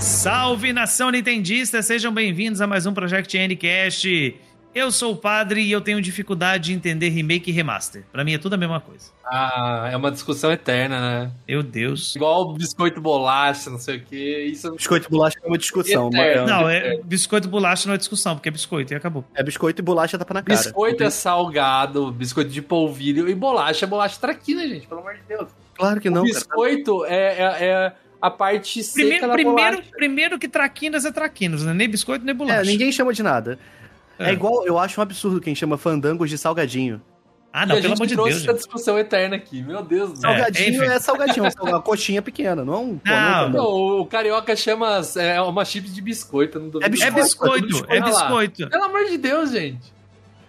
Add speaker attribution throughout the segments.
Speaker 1: Salve nação nintendista, sejam bem-vindos a mais um Project Ncast. Eu sou o padre e eu tenho dificuldade de entender remake e remaster. Pra mim é tudo a mesma coisa.
Speaker 2: Ah, é uma discussão eterna, né?
Speaker 1: Meu Deus.
Speaker 2: Igual biscoito bolacha, não sei o que. Isso
Speaker 3: Biscoito e bolacha é uma discussão.
Speaker 2: Eterno.
Speaker 3: mas-
Speaker 1: Não, é biscoito bolacha não é discussão, porque é biscoito e acabou.
Speaker 3: É biscoito e bolacha tapa na cara.
Speaker 2: Biscoito é salgado, biscoito de polvilho e bolacha é bolacha traquina, gente, pelo amor de Deus.
Speaker 3: Claro que não,
Speaker 2: o
Speaker 3: cara.
Speaker 2: biscoito é, é, é a parte seca
Speaker 1: Primeiro,
Speaker 2: da
Speaker 1: primeiro,
Speaker 2: bolacha.
Speaker 1: primeiro que traquinas é traquinas, né? Nem biscoito, nem bolacha.
Speaker 3: É, ninguém chama de nada. É.
Speaker 1: É.
Speaker 3: igual, eu acho um absurdo quem chama fandangos de salgadinho.
Speaker 1: Ah,
Speaker 2: E
Speaker 1: não,
Speaker 2: a
Speaker 1: pelo
Speaker 2: gente
Speaker 1: amor de
Speaker 2: trouxe
Speaker 1: Deus.
Speaker 2: essa
Speaker 1: gente.
Speaker 2: discussão eterna aqui, meu Deus do.
Speaker 3: Salgadinho
Speaker 1: enfim.
Speaker 3: é, salgadinho, é uma coxinha pequena, não é um.
Speaker 1: Não,
Speaker 3: não é
Speaker 2: Não, o carioca chama é uma chips de biscoito, não duvido.
Speaker 3: É
Speaker 1: É
Speaker 3: biscoito,
Speaker 1: biscoito,
Speaker 2: Olha
Speaker 1: é biscoito.
Speaker 2: Pelo amor de Deus, gente.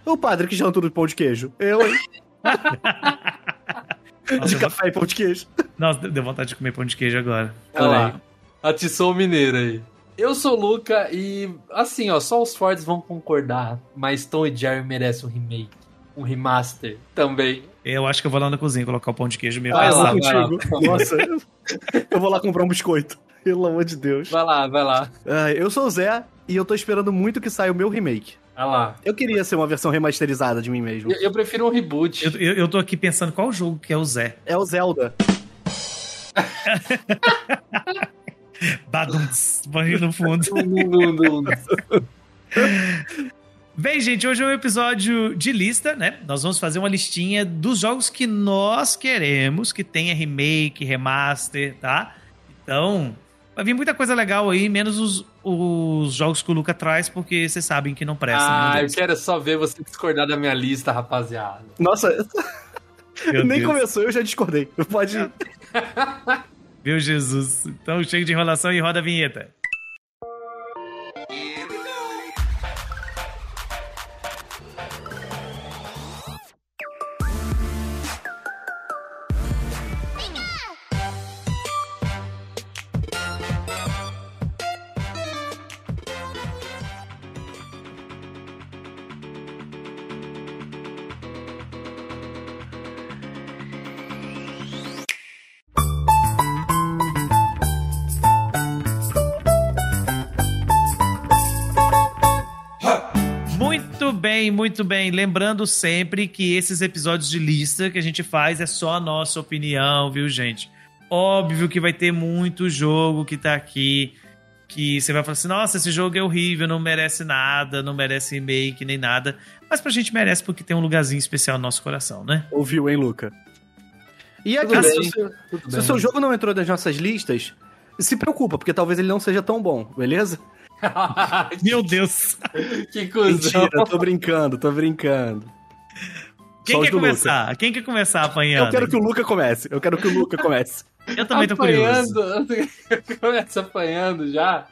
Speaker 3: O padre que janta tudo de pão de queijo. Eu, hein? de
Speaker 1: Nossa,
Speaker 3: café e pão de queijo.
Speaker 1: Nossa, deu vontade de comer pão de queijo agora.
Speaker 2: Olha lá. Atiçou o mineiro aí. Eu sou o Luca e, assim, ó, só os Fords vão concordar, mas Tom e Jerry merecem um remake, um remaster também.
Speaker 1: Eu acho que eu vou lá na cozinha colocar o pão de queijo mesmo.
Speaker 2: Vai
Speaker 3: Ah,
Speaker 2: lá,
Speaker 3: eu
Speaker 2: vai
Speaker 3: vou contigo. Nossa, eu vou lá comprar um biscoito. Pelo amor de Deus.
Speaker 2: Vai lá, vai lá.
Speaker 3: Ah, eu sou o Zé e eu tô esperando muito que saia o meu remake.
Speaker 2: Vai lá.
Speaker 3: Eu queria ser uma versão remasterizada de mim mesmo.
Speaker 2: Eu, eu prefiro um reboot.
Speaker 1: Eu, eu, eu tô aqui pensando qual jogo que é o Zé.
Speaker 3: É o Zelda.
Speaker 1: Badums, barriga no fundo. Bem, gente, hoje é um episódio de lista, né? Nós vamos fazer uma listinha dos jogos que nós queremos que tenha remake, remaster, tá? Então, vai vir muita coisa legal aí, menos os, os jogos que o Luca traz, porque vocês sabem que não prestam.
Speaker 2: Ah, eu quero só ver você discordar da minha lista, rapaziada.
Speaker 3: Nossa,
Speaker 1: Meu
Speaker 3: nem
Speaker 1: Deus.
Speaker 3: começou, eu já discordei. Pode.
Speaker 1: Meu Jesus. Então chega de enrolação e roda a vinheta. Muito bem. Lembrando sempre que esses episódios de lista que a gente faz é só a nossa opinião, viu, gente? Óbvio que vai ter muito jogo que tá aqui que você vai falar assim: nossa, esse jogo é horrível, não merece nada, não merece remake nem nada. Mas pra gente merece porque tem um lugarzinho especial no nosso coração, né?
Speaker 3: Ouviu, hein, Luca? E aqui,
Speaker 2: Tudo
Speaker 3: se,
Speaker 2: bem,
Speaker 3: o seu- se
Speaker 2: bem.
Speaker 3: o seu jogo não entrou nas nossas listas, se preocupa, porque talvez ele não seja tão bom, beleza?
Speaker 1: Meu Deus!
Speaker 2: que cuzão.
Speaker 3: Mentira, tô brincando, tô brincando.
Speaker 1: Quem
Speaker 3: Só
Speaker 1: quer
Speaker 3: do Luca.
Speaker 1: começar? Quem quer começar apanhando?
Speaker 3: Eu quero que o Luca comece. Eu quero que o Luca comece.
Speaker 1: Eu também tô curioso.
Speaker 2: apanhando. Começa apanhando já.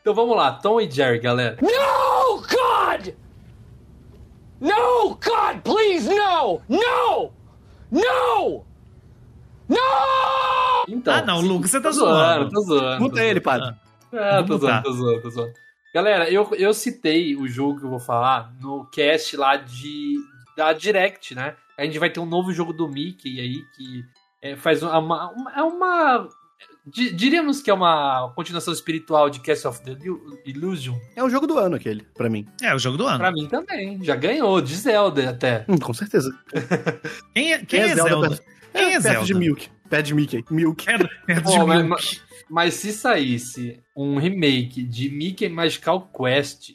Speaker 2: Então vamos lá, Tom e Jerry, galera.
Speaker 4: No, God! No, God, please, no! No! No! No!
Speaker 2: Então,
Speaker 1: Ah, não, Lucas, você tá
Speaker 2: tô zoando,
Speaker 1: zoando.
Speaker 2: tô zoando. tô
Speaker 3: Muta ele, padre.
Speaker 2: É, tô zoando, tô zoando, tô zoando. Galera, eu, eu citei o jogo que eu vou falar no cast lá de da Direct, né? A gente vai ter um novo jogo do Mickey aí que é, faz uma, uma- é uma di- diríamos que é uma continuação espiritual de Castle of the Illu- Illusion.
Speaker 3: É o jogo do ano aquele, pra mim.
Speaker 1: É, o jogo do ano.
Speaker 2: Pra mim também, já ganhou de Zelda até.
Speaker 3: Hum, com certeza.
Speaker 1: Quem é, quem é Zelda?
Speaker 3: perto-
Speaker 1: Quem é
Speaker 3: perto
Speaker 1: Zelda?
Speaker 3: de Milk. Perto de Mickey. Milk.
Speaker 1: Perto, perto de
Speaker 2: Pô, mas-
Speaker 1: Milk.
Speaker 2: Mas se saísse um remake de Mickey Magical Quest,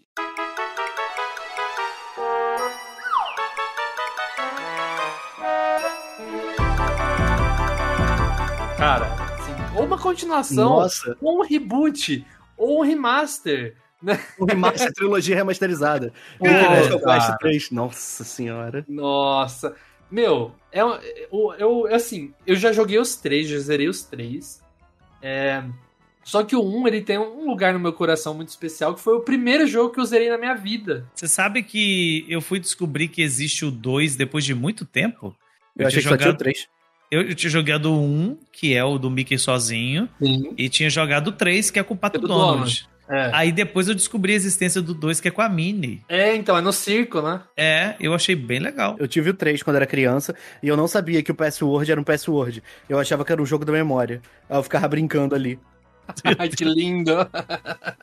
Speaker 2: cara, ou uma continuação,
Speaker 3: Nossa.
Speaker 2: ou um reboot, ou um remaster, né?
Speaker 3: O remaster, trilogia remasterizada.
Speaker 2: Pô,
Speaker 3: Mickey Magical
Speaker 2: cara.
Speaker 3: Quest 3. Nossa senhora.
Speaker 2: Nossa, meu, é, um- eu, eu assim, eu já joguei os três, já zerei os três. É, só que o 1, ele tem um lugar no meu coração muito especial, que foi o primeiro jogo que eu zerei na minha vida.
Speaker 1: Você sabe que eu fui descobrir que existe o 2 depois de muito tempo?
Speaker 3: Eu, achei que só tinha o 3.
Speaker 1: Eu, eu tinha jogado o 1, que é o do Mickey sozinho,
Speaker 2: Sim.
Speaker 1: e tinha jogado o 3, que é com o Pato
Speaker 2: É do
Speaker 1: Donald.
Speaker 2: Donald. É.
Speaker 1: Aí depois eu descobri a existência do 2, que é com a Minnie.
Speaker 2: É, então, é no circo, né?
Speaker 1: É, eu achei bem legal.
Speaker 3: Eu tive o 3 quando era criança e eu não sabia que o password era um password. Eu achava que era um jogo da memória. Aí eu ficava brincando ali.
Speaker 2: Ai, que lindo.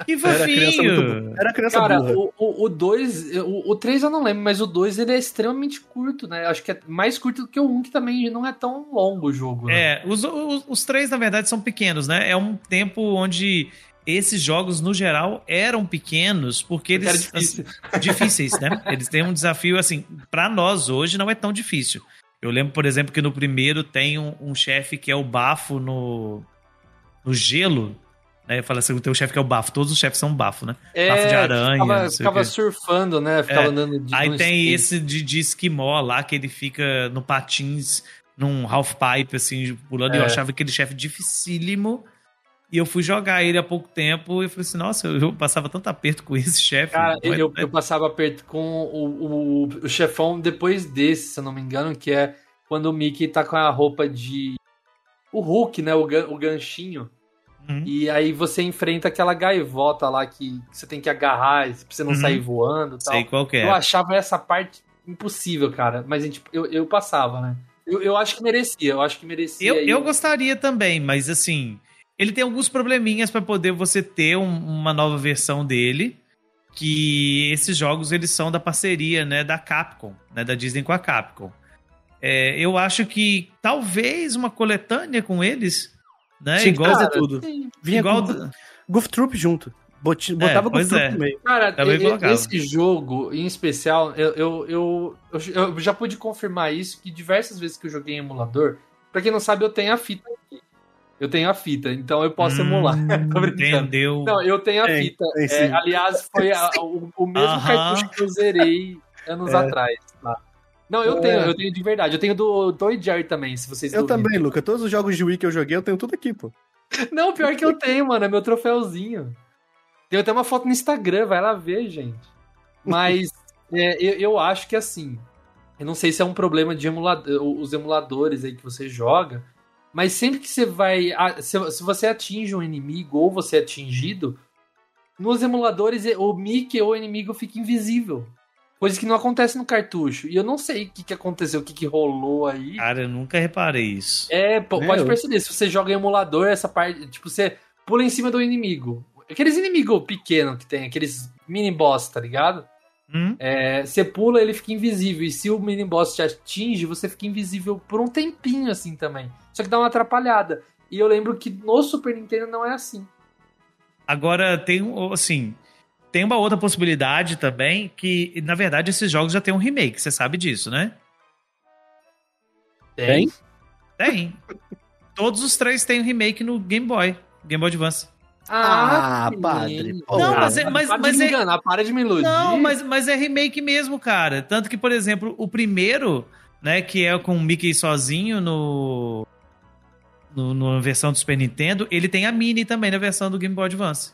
Speaker 1: Que
Speaker 3: Era criança muito
Speaker 1: fofinho!
Speaker 3: Era criança
Speaker 2: Cara,
Speaker 3: burra.
Speaker 2: o 2, o, o 3 eu não lembro, mas o 2 ele é extremamente curto, né? Acho que é mais curto do que o 1, um, que também não é tão longo o jogo. né?
Speaker 1: É, os, os, os três, na verdade, são pequenos, né? É um tempo onde esses jogos, no geral, eram pequenos, porque
Speaker 2: Porque era
Speaker 1: eles.
Speaker 2: difícil.
Speaker 1: assim, difíceis, né? Eles têm um desafio, assim, pra nós hoje não é tão difícil. Eu lembro, por exemplo, que no primeiro tem um, um chefe que é o bafo no, no gelo. Né? Eu falo assim, o teu chefe que é o bafo. Todos os chefes são bafo, né?
Speaker 2: É,
Speaker 1: Bafo de aranha,
Speaker 2: Ficava,
Speaker 1: não sei o
Speaker 2: ficava
Speaker 1: quê.
Speaker 2: surfando, né? Ficava
Speaker 1: É.
Speaker 2: andando de
Speaker 1: Aí tem
Speaker 2: skate.
Speaker 1: esse de, de esquimó lá, que ele fica no patins, num half pipe, assim, pulando. E eu
Speaker 2: É.
Speaker 1: achava aquele chefe dificílimo. E eu fui jogar ele há pouco tempo e eu falei assim, nossa, eu, eu passava tanto aperto com esse chefe.
Speaker 2: Cara, eu,
Speaker 1: é-
Speaker 2: eu passava perto com o, o, o chefão depois desse, se eu não me engano, que é quando o Mickey tá com a roupa de. O Hulk, né? O, o ganchinho.
Speaker 1: Uhum.
Speaker 2: E aí você enfrenta aquela gaivota lá que você tem que agarrar pra você não
Speaker 1: Uhum.
Speaker 2: sair voando e tal.
Speaker 1: Sei qual é.
Speaker 2: Eu achava essa parte impossível, cara. Mas eu, eu passava, né? Eu, eu acho que merecia, eu acho que merecia.
Speaker 1: Eu, eu gostaria também, mas assim, ele tem alguns probleminhas pra poder você ter um- uma nova versão dele. Que esses jogos eles são da parceria, né, da Capcom, né, da Disney com a Capcom. É, eu acho que talvez uma coletânea com eles, né,
Speaker 3: que
Speaker 1: igual
Speaker 2: cara,
Speaker 3: tudo.
Speaker 2: sim.
Speaker 3: Vinha
Speaker 1: igual
Speaker 3: com Goof Troop junto.
Speaker 1: É,
Speaker 3: Botava Goof
Speaker 1: pois
Speaker 3: Troop
Speaker 1: é.
Speaker 3: no meio.
Speaker 2: Cara, esse jogo, em especial, eu, eu, eu, eu- eu já pude confirmar isso, que diversas vezes que eu joguei em emulador, pra quem não sabe, eu tenho a fita aqui. Eu tenho a fita, então eu posso emular.
Speaker 1: Hum, Entendeu?
Speaker 2: Não, eu tenho a
Speaker 3: Tem,
Speaker 2: fita. É,
Speaker 3: sim.
Speaker 2: aliás, foi a- o, o mesmo
Speaker 1: Aham.
Speaker 2: cartucho que eu zerei anos
Speaker 3: É.
Speaker 2: atrás. tá? Não, eu
Speaker 3: É.
Speaker 2: tenho, eu tenho de verdade. Eu tenho do Toy Jerry também, se vocês
Speaker 3: Eu
Speaker 2: duvidam.
Speaker 3: também, Luca. Todos os jogos de Wii que eu joguei, eu tenho tudo aqui, pô.
Speaker 2: Não, pior que eu tenho, mano. É meu troféuzinho. Tem até uma foto no Instagram, vai lá ver, gente. Mas é, eu, eu acho que assim. Eu não sei se é um problema de emulador, os emuladores aí que você joga. Mas sempre que você vai. a- Se, se você atinge um inimigo ou você é atingido, nos emuladores o Mickey ou o inimigo fica invisível. Coisa que não acontece no cartucho. E eu não sei o que, que aconteceu, o que, que rolou aí.
Speaker 1: Cara, eu nunca reparei isso.
Speaker 2: É, pode perceber, se você joga em emulador, essa parte, tipo, você pula em cima do inimigo. Aqueles inimigos pequenos que tem, aqueles mini boss, tá ligado?
Speaker 1: Hum?
Speaker 2: É, você pula, ele fica invisível. E se o mini boss te atinge, você fica invisível por um tempinho assim também. Só que dá uma atrapalhada. E eu lembro que no Super Nintendo não é assim.
Speaker 1: Agora tem assim, tem uma outra possibilidade também que na verdade esses jogos já tem um remake, você sabe disso, né?
Speaker 3: Tem?
Speaker 1: Tem. Todos os três têm um remake no Game Boy, Game Boy Advance.
Speaker 3: Ah,
Speaker 2: sim.
Speaker 3: padre, pô.
Speaker 1: Não, mas é- mas-
Speaker 2: para
Speaker 1: mas
Speaker 2: de
Speaker 1: é-
Speaker 2: me enganar, para de me iludir.
Speaker 1: Não, mas, mas é remake mesmo, cara. Tanto que, por exemplo, o primeiro, né, que é com o Mickey sozinho no, no na versão do Super Nintendo, ele tem a Mini também na versão do Game Boy Advance.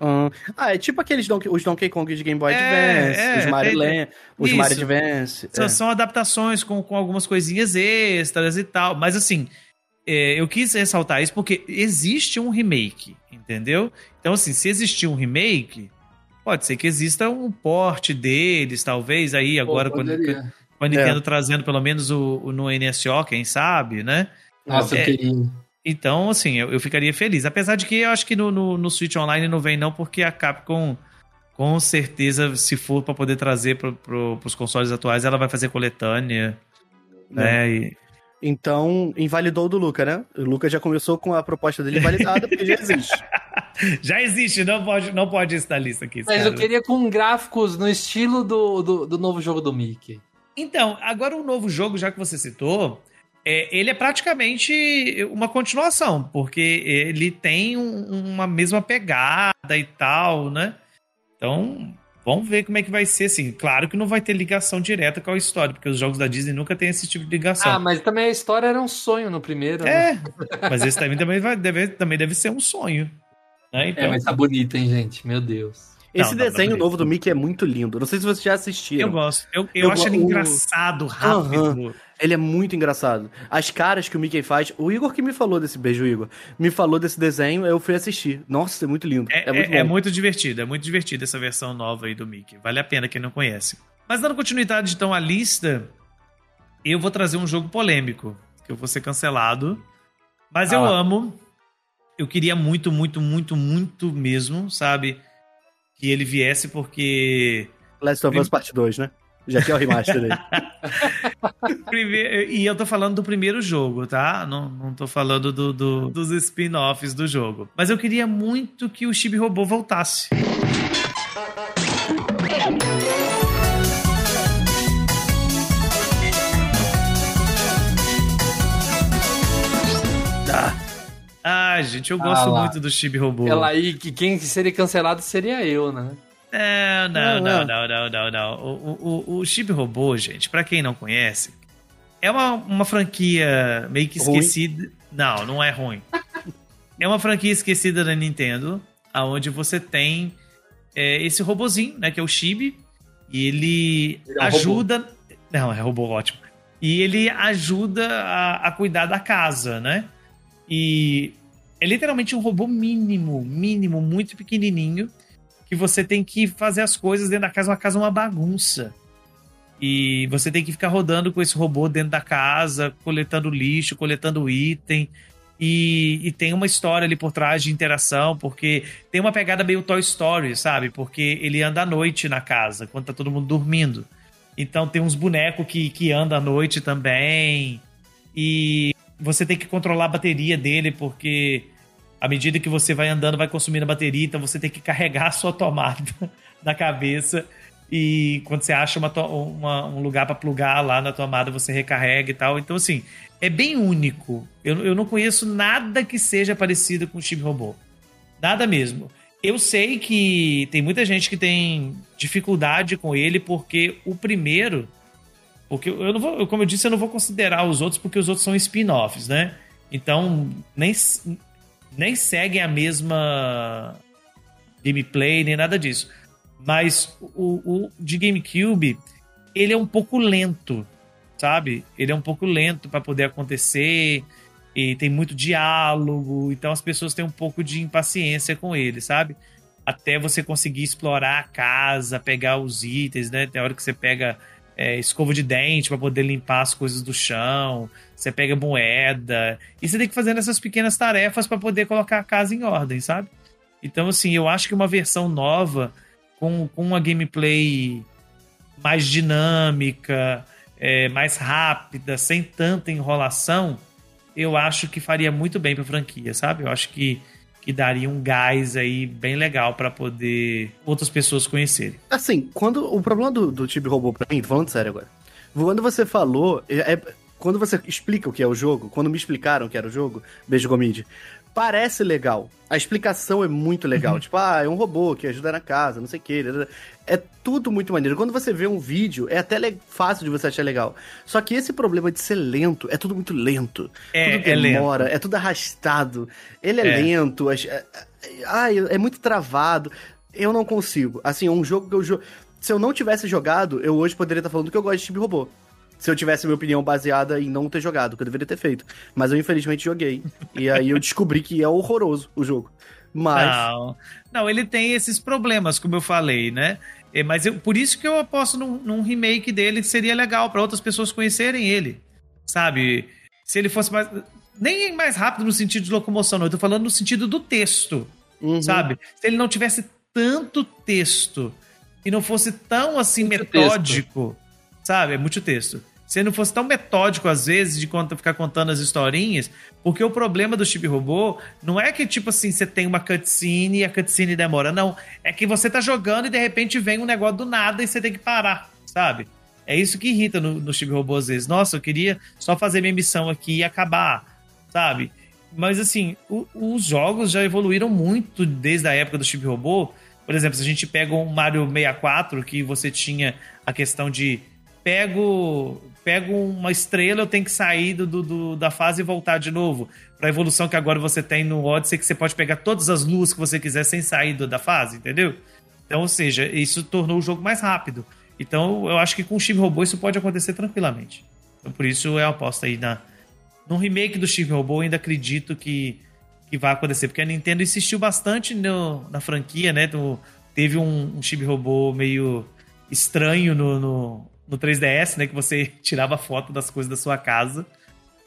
Speaker 3: Hum. Ah, é tipo aqueles Donkey, os Donkey Kong de Game Boy
Speaker 1: É,
Speaker 3: Advance,
Speaker 1: é,
Speaker 3: os Mario
Speaker 1: tem-
Speaker 3: Land, os
Speaker 1: Isso.
Speaker 3: Mario Advance.
Speaker 1: São,
Speaker 3: é.
Speaker 1: são adaptações com, com algumas coisinhas extras e tal. Mas assim, é, eu quis ressaltar isso porque existe um remake, entendeu? Então, assim, se existir um remake, pode ser que exista um porte deles, talvez, aí agora
Speaker 2: Pô,
Speaker 1: quando, com a Nintendo trazendo pelo menos o, o no NSO, quem sabe, né?
Speaker 2: Nossa,
Speaker 1: É.
Speaker 2: eu queria.
Speaker 1: Então, assim, eu, eu ficaria feliz. Apesar de que eu acho que no, no, no Switch Online não vem, não, porque a Capcom, com certeza, se for para poder trazer para pro, os consoles atuais, ela vai fazer coletânea. Né? E-
Speaker 3: Então, invalidou o do Luca, né? O Luca já começou com a proposta dele invalidada, porque já existe.
Speaker 1: Já existe, não pode, não pode estar na lista aqui.
Speaker 2: Mas
Speaker 1: cara.
Speaker 2: eu queria com gráficos no estilo do, do, do novo jogo do Mickey.
Speaker 1: Então, agora o novo jogo, já que você citou, é, ele é praticamente uma continuação, porque ele tem um- uma mesma pegada e tal, né? Então, vamos ver como é que vai ser, assim. Claro que não vai ter ligação direta com a história, porque os jogos da Disney nunca tem esse tipo de ligação.
Speaker 2: Ah, mas também a história era um sonho no primeiro. né?
Speaker 1: É, mas esse também, também, vai, deve, também deve ser um sonho. Né? Então,
Speaker 2: É, mas tá bonito, hein, gente? Meu Deus.
Speaker 3: Esse
Speaker 1: Não, não,
Speaker 3: desenho
Speaker 1: não,
Speaker 3: novo do Mickey é muito lindo. Não sei se vocês já assistiram.
Speaker 1: Eu gosto. Eu, eu,
Speaker 3: Eu
Speaker 1: acho ele
Speaker 3: go- o-
Speaker 1: engraçado, rápido.
Speaker 3: Ele é muito engraçado. As caras que o Mickey faz. O Igor que me falou desse beijo, Igor. Me falou desse desenho, eu fui assistir. Nossa, é muito lindo.
Speaker 1: É,
Speaker 3: É, muito
Speaker 1: é- é muito divertido, é muito divertido essa versão nova aí do Mickey. Vale a pena quem não conhece. Mas dando continuidade então à lista, eu vou trazer um jogo polêmico, que eu vou ser cancelado. Mas eu
Speaker 2: Ah.
Speaker 1: amo. Eu queria muito, muito, muito, muito mesmo, sabe? Que ele viesse porque
Speaker 3: Last of Us Part 2, né? Já que é o remaster dele.
Speaker 1: Primeiro- e eu tô falando do primeiro jogo, tá? Não, não tô falando do, do- dos spin-offs do jogo. Mas eu queria muito que o Chibi Robô voltasse. Ah, gente, eu gosto
Speaker 2: Ah
Speaker 1: muito do Chibi Robô.
Speaker 2: Ela aí, que quem seria cancelado seria eu, né?
Speaker 1: É, não,
Speaker 3: Não,
Speaker 1: não, não, não, não, não. O, o, o, Chip Robô, gente, pra quem não conhece, é uma, uma franquia meio que
Speaker 3: Ruim?
Speaker 1: esquecida. Não, não é ruim. é uma franquia esquecida da Nintendo, aonde você tem é, esse robozinho, né, que é o Chibi, e ele,
Speaker 2: Ele é um
Speaker 1: ajuda... Não, é robô ótimo. E ele ajuda a, a cuidar da casa, né? E é literalmente um robô mínimo, mínimo, muito pequenininho, que você tem que fazer as coisas dentro da casa, uma casa é uma bagunça. E você tem que ficar rodando com esse robô dentro da casa, coletando lixo, coletando item. E, e tem uma história ali por trás de interação, porque tem uma pegada meio Toy Story, sabe? Porque ele anda à noite na casa, quando tá todo mundo dormindo. Então tem uns bonecos que, que andam à noite também. E você tem que controlar a bateria dele, porque à medida que você vai andando, vai consumindo a bateria, então você tem que carregar a sua tomada na cabeça. E quando você acha uma uma- um lugar para plugar lá na tomada, você recarrega e tal. Então, assim, é bem único. Eu, eu não conheço nada que seja parecido com o Chip Robô. Nada mesmo. Eu sei que tem muita gente que tem dificuldade com ele, porque o primeiro. Porque eu não vou, como eu disse, eu não vou considerar os outros, porque os outros são spin-offs, né? Então, nem, nem seguem a mesma gameplay, nem nada disso. Mas o, o de GameCube, ele é um pouco lento, sabe? Ele é um pouco lento para poder acontecer e tem muito diálogo, então as pessoas têm um pouco de impaciência com ele, sabe? Até você conseguir explorar a casa, pegar os itens, né? Tem hora que você pega é, escova de dente para poder limpar as coisas do chão, você pega moeda, e você tem que fazer essas pequenas tarefas para poder colocar a casa em ordem, sabe? Então, assim, eu acho que uma versão nova, com, com uma gameplay mais dinâmica, é, mais rápida, sem tanta enrolação, eu acho que faria muito bem pra franquia, sabe? Eu acho que, que daria um gás aí bem legal para poder outras pessoas conhecerem.
Speaker 3: Assim, quando o problema do, do Chibi Robô pra mim, falando sério agora. Quando você falou, é, é- quando você explica o que é o jogo, quando me explicaram o que era o jogo, Beijo Gomide, parece legal. A explicação é muito legal. Tipo, ah, é um robô que ajuda na casa, não sei o que. É tudo muito maneiro. Quando você vê um vídeo, é até fácil de você achar legal. Só que esse problema de ser lento, é tudo muito lento.
Speaker 1: É,
Speaker 3: tudo
Speaker 1: é lento.
Speaker 3: demora, é tudo arrastado. Ele é,
Speaker 1: É.
Speaker 3: lento, é, é- é muito travado. Eu não consigo. Assim, é um jogo que eu jo... Se eu não tivesse jogado, eu hoje poderia estar falando que eu gosto de Chibi Robô. Se eu tivesse minha opinião baseada em não ter jogado, que eu deveria ter feito. Mas eu infelizmente joguei. e aí eu descobri que é horroroso o jogo. Mas.
Speaker 1: Não, não, ele tem esses problemas, como eu falei, né? É, mas eu- por isso que eu aposto num, num remake dele que seria legal para outras pessoas conhecerem ele, sabe? Se ele fosse mais. Nem mais rápido no sentido de locomoção, não. Eu tô falando no sentido do texto,
Speaker 3: Uhum.
Speaker 1: sabe? Se ele não tivesse tanto texto e não fosse tão assim
Speaker 2: Muito
Speaker 1: metódico, sabe? É muito texto. Se não fosse tão metódico, às vezes, de conta, ficar contando as historinhas, porque o problema do Chip Robô não é que, tipo assim, você tem uma cutscene e a cutscene demora. Não. É que você tá jogando e de repente vem um negócio do nada e você tem que parar, sabe? É isso que irrita no, no Chip Robô às vezes. Nossa, eu queria só fazer minha missão aqui e acabar, sabe? Mas assim, o- os jogos já evoluíram muito desde a época do Chip Robô. Por exemplo, se a gente pega um Mario 64, que você tinha a questão de pego, pego uma estrela, eu tenho que sair do, do- da fase e voltar de novo. Pra evolução que agora você tem no Odyssey, que você pode pegar todas as luas que você quiser sem sair do- da fase, entendeu? Então, ou seja, isso tornou o jogo mais rápido. Então, eu acho que com o Steve Robô isso pode acontecer tranquilamente. Então, por isso é a aposta aí na, no remake do Steve Robô. Eu ainda acredito que, que vai acontecer, porque a Nintendo insistiu bastante no, na franquia, né? Do, teve um, um Steve Robô meio estranho no, no, no 3DS, né? Que você tirava foto das coisas da sua casa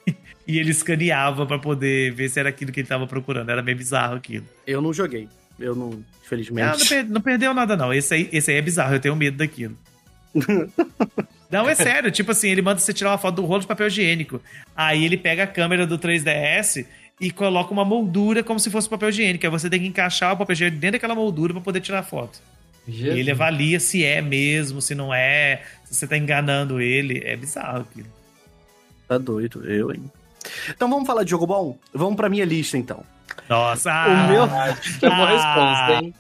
Speaker 1: e ele escaneava para poder ver se era aquilo que ele tava procurando. Era meio bizarro aquilo.
Speaker 3: Eu não joguei. Eu não, infelizmente.
Speaker 1: Ah, não, per- não perdeu nada, não. Esse aí, esse aí é bizarro, eu tenho medo daquilo. não, é sério. Tipo assim, ele manda você tirar uma foto do rolo de papel higiênico. Aí ele pega a câmera do 3DS e coloca uma moldura como se fosse papel higiênico. Aí você tem que encaixar o papel higiênico dentro daquela moldura para poder tirar a foto. E ele avalia se é mesmo, se não é, se você tá enganando ele. É bizarro aquilo.
Speaker 3: Tá doido, eu, hein? Então vamos falar de jogo bom? Vamos pra minha lista, então.
Speaker 1: Nossa!
Speaker 3: O meu-
Speaker 2: Acho que é uma
Speaker 1: Ah.
Speaker 2: resposta, hein?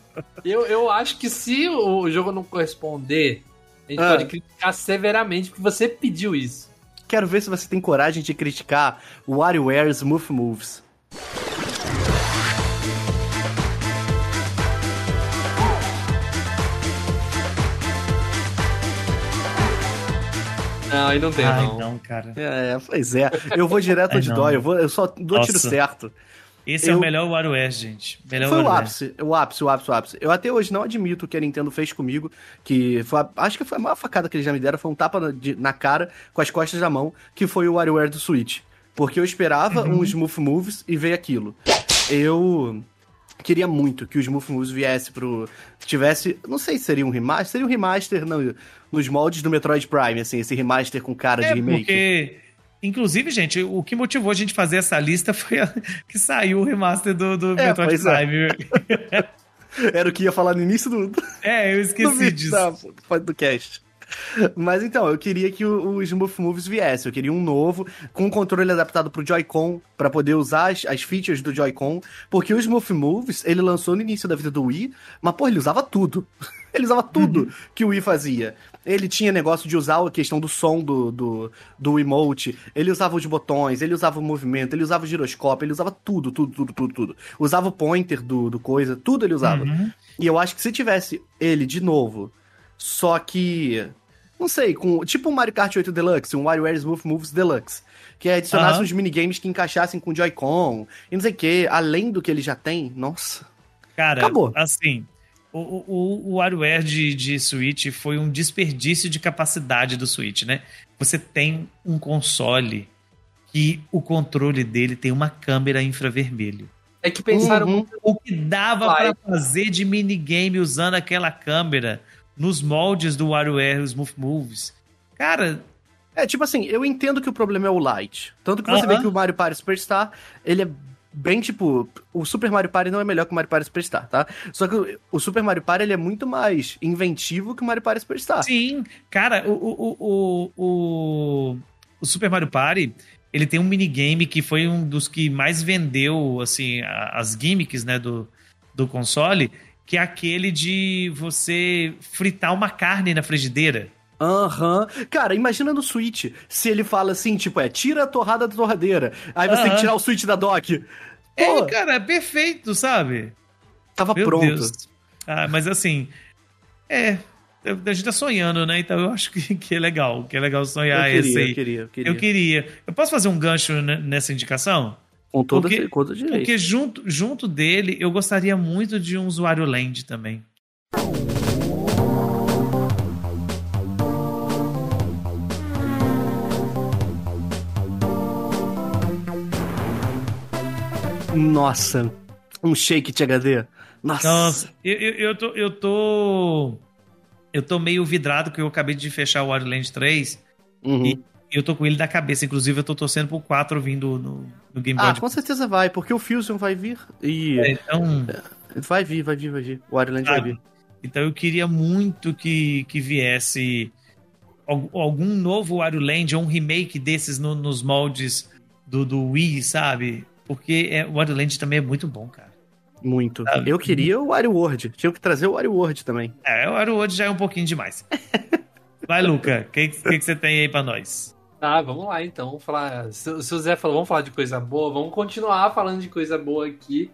Speaker 2: Eu, eu acho que se o jogo não corresponder, a gente
Speaker 3: Ah.
Speaker 2: pode criticar severamente, porque você pediu isso.
Speaker 3: Quero ver se você tem coragem de criticar o WarioWare Smooth Moves.
Speaker 2: Não, aí não tem,
Speaker 1: Ai,
Speaker 2: não.
Speaker 1: não, cara.
Speaker 3: É, pois é. Eu vou direto
Speaker 1: Ai, não.
Speaker 3: dói, eu, vou, eu só dou tiro
Speaker 1: Nossa.
Speaker 3: certo.
Speaker 1: Esse é
Speaker 3: Eu-
Speaker 1: o melhor WarioWare, gente. Melhor
Speaker 3: Foi o ápice, o ápice, o ápice, o ápice. Eu até hoje não admito o que a Nintendo fez comigo, que foi a- acho que foi a maior facada que eles já me deram, foi um tapa na, de- na cara com as costas da mão, que foi o WarioWare do Switch. Porque eu esperava
Speaker 1: Uhum.
Speaker 3: um Smooth Moves e veio aquilo. Eu queria muito que o Smooth Moves viesse pro... Tivesse, não sei se seria um remaster, seria um remaster no- nos moldes do Metroid Prime, assim, esse remaster com cara de
Speaker 1: É,
Speaker 3: remake.
Speaker 1: porque... Inclusive, gente, o que motivou a gente a fazer essa lista foi a- que saiu o remaster do, do
Speaker 3: É,
Speaker 1: Metroid
Speaker 3: é.
Speaker 1: Prime.
Speaker 3: Era o que ia falar no início do,
Speaker 1: É, eu
Speaker 3: do
Speaker 1: esqueci
Speaker 3: vídeo,
Speaker 1: disso.
Speaker 3: tá, do, do cast. Mas então, eu queria que o, o Smooth Moves viesse. Eu queria um novo, com um controle adaptado pro Joy-Con, pra poder usar as, as features do Joy-Con. Porque o Smooth Moves, ele lançou no início da vida do Wii, mas, pô, ele usava tudo. Ele usava tudo que o Wii fazia. Ele tinha negócio de usar a questão do som do, do, do emote, ele usava os botões, ele usava o movimento, ele usava o giroscópio, ele usava tudo, tudo, tudo, tudo, tudo. Usava o pointer do, do coisa, tudo ele usava.
Speaker 1: Uhum.
Speaker 3: E eu acho que se tivesse ele de novo, só que. Não sei, com tipo um Mario Kart 8 Deluxe, um WarioWare Smooth Moves Deluxe. Que adicionasse
Speaker 1: Aham.
Speaker 3: uns minigames que encaixassem com Joy-Con e não sei o que, além do que ele já tem. Nossa.
Speaker 1: Cara,
Speaker 3: Acabou.
Speaker 1: assim, o, o, o WarioWare de, de Switch foi um desperdício de capacidade do Switch, né? Você tem um console que o controle dele tem uma câmera infravermelho.
Speaker 2: É que pensaram
Speaker 3: Uhum.
Speaker 2: muito.
Speaker 1: O que dava
Speaker 2: Vai.
Speaker 1: pra fazer de minigame usando aquela câmera nos moldes do WarioWare Smooth Moves. Cara,
Speaker 3: É, tipo assim, eu entendo que o problema é o Light. Tanto que você
Speaker 1: Aham.
Speaker 3: vê que o Mario Party Superstar, ele é bem tipo. O Super Mario Party não é melhor que o Mario Party Superstar, tá? Só que o- Super Mario Party ele é muito mais inventivo que o Mario Party Superstar.
Speaker 1: sim, cara, o, o, o, o, o Super Mario Party, ele tem um minigame que foi um dos que mais vendeu, assim, as gimmicks, né, do, do console, que é aquele de você fritar uma carne na frigideira.
Speaker 3: Aham. Cara, imagina no Switch, se ele fala assim, tipo, é, tira a torrada da torradeira. Aí você tem
Speaker 1: Aham.
Speaker 3: que tirar o Switch da dock.
Speaker 1: É, cara, é perfeito, sabe?
Speaker 3: tava
Speaker 1: Meu
Speaker 3: pronto.
Speaker 1: Deus. Ah, mas assim, é. A gente tá sonhando, né? Então eu acho que, que é legal. Que é legal sonhar
Speaker 3: eu
Speaker 1: esse
Speaker 3: queria,
Speaker 1: aí.
Speaker 3: eu queria, eu queria.
Speaker 1: Eu queria. Eu posso fazer um gancho ne- nessa indicação?
Speaker 3: Com toda,
Speaker 1: porque-
Speaker 3: com todo direito.
Speaker 1: Porque junto, junto dele, eu gostaria muito de um usuário Land também.
Speaker 3: Nossa, um shake de HD. Nossa.
Speaker 1: Nossa, eu, eu, eu tô. Eu tô. Eu tô meio vidrado que eu acabei de fechar o Land 3
Speaker 3: Uhum.
Speaker 1: e eu tô com ele da cabeça. Inclusive, eu tô torcendo pro 4 vindo no, no Game Boy.
Speaker 3: Ah, com certeza vai, porque o Fusion vai vir e...
Speaker 1: É, então,
Speaker 3: Vai vir, vai vir, vai vir. O Wario Land vai vir.
Speaker 1: então eu queria muito que, que viesse al- algum novo Wario Land ou um remake desses no- nos moldes do, do Wii, sabe? Porque é, o Wario Land também é muito bom, cara.
Speaker 3: Muito.
Speaker 1: Sabe?
Speaker 3: Eu queria o Wario World. Tinha que trazer o Wario World também.
Speaker 1: É, o Wario World já é um pouquinho demais. Vai, Luca, o que, que, que você tem aí pra nós?
Speaker 2: Ah, vamos lá então. Vamos falar. Se, se o Zé falou, vamos falar de coisa boa, vamos continuar falando de coisa boa aqui.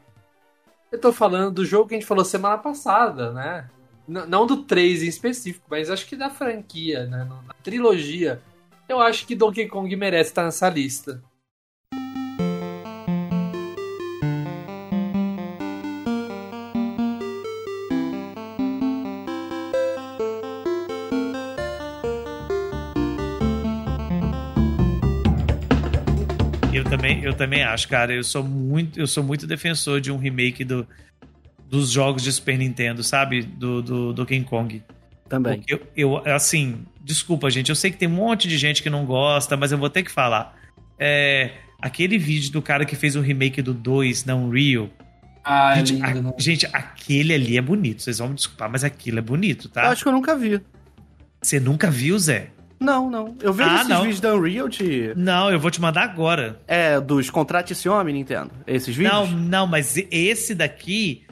Speaker 2: Eu tô falando do jogo que a gente falou semana passada, né? N- não do 3 em específico, mas acho que da franquia, né? Na trilogia. Eu acho que Donkey Kong merece estar nessa lista.
Speaker 1: Também, eu também acho, cara. Eu sou muito, eu sou muito defensor de um remake do, dos jogos de Super Nintendo, sabe? Do, do, do King Kong.
Speaker 3: Também.
Speaker 1: Porque eu, eu, assim, desculpa, gente. Eu sei que tem um monte de gente que não gosta, mas eu vou ter que falar. É, aquele vídeo do cara que fez o remake do 2 na Unreal.
Speaker 2: Ah,
Speaker 1: gente,
Speaker 2: é lindo,
Speaker 1: a-
Speaker 2: né?
Speaker 1: gente, aquele ali é bonito. Vocês vão me desculpar, mas aquilo é bonito,
Speaker 3: Eu
Speaker 1: tá?
Speaker 3: acho que eu nunca vi.
Speaker 1: Você nunca viu, Zé?
Speaker 3: Não, não. Eu vejo
Speaker 1: Ah,
Speaker 3: esses
Speaker 1: não.
Speaker 3: vídeos da Unreal de.
Speaker 1: Não, eu vou te mandar agora.
Speaker 3: É, dos contratos esse homem, Nintendo. Esses vídeos?
Speaker 1: Não, não, mas esse daqui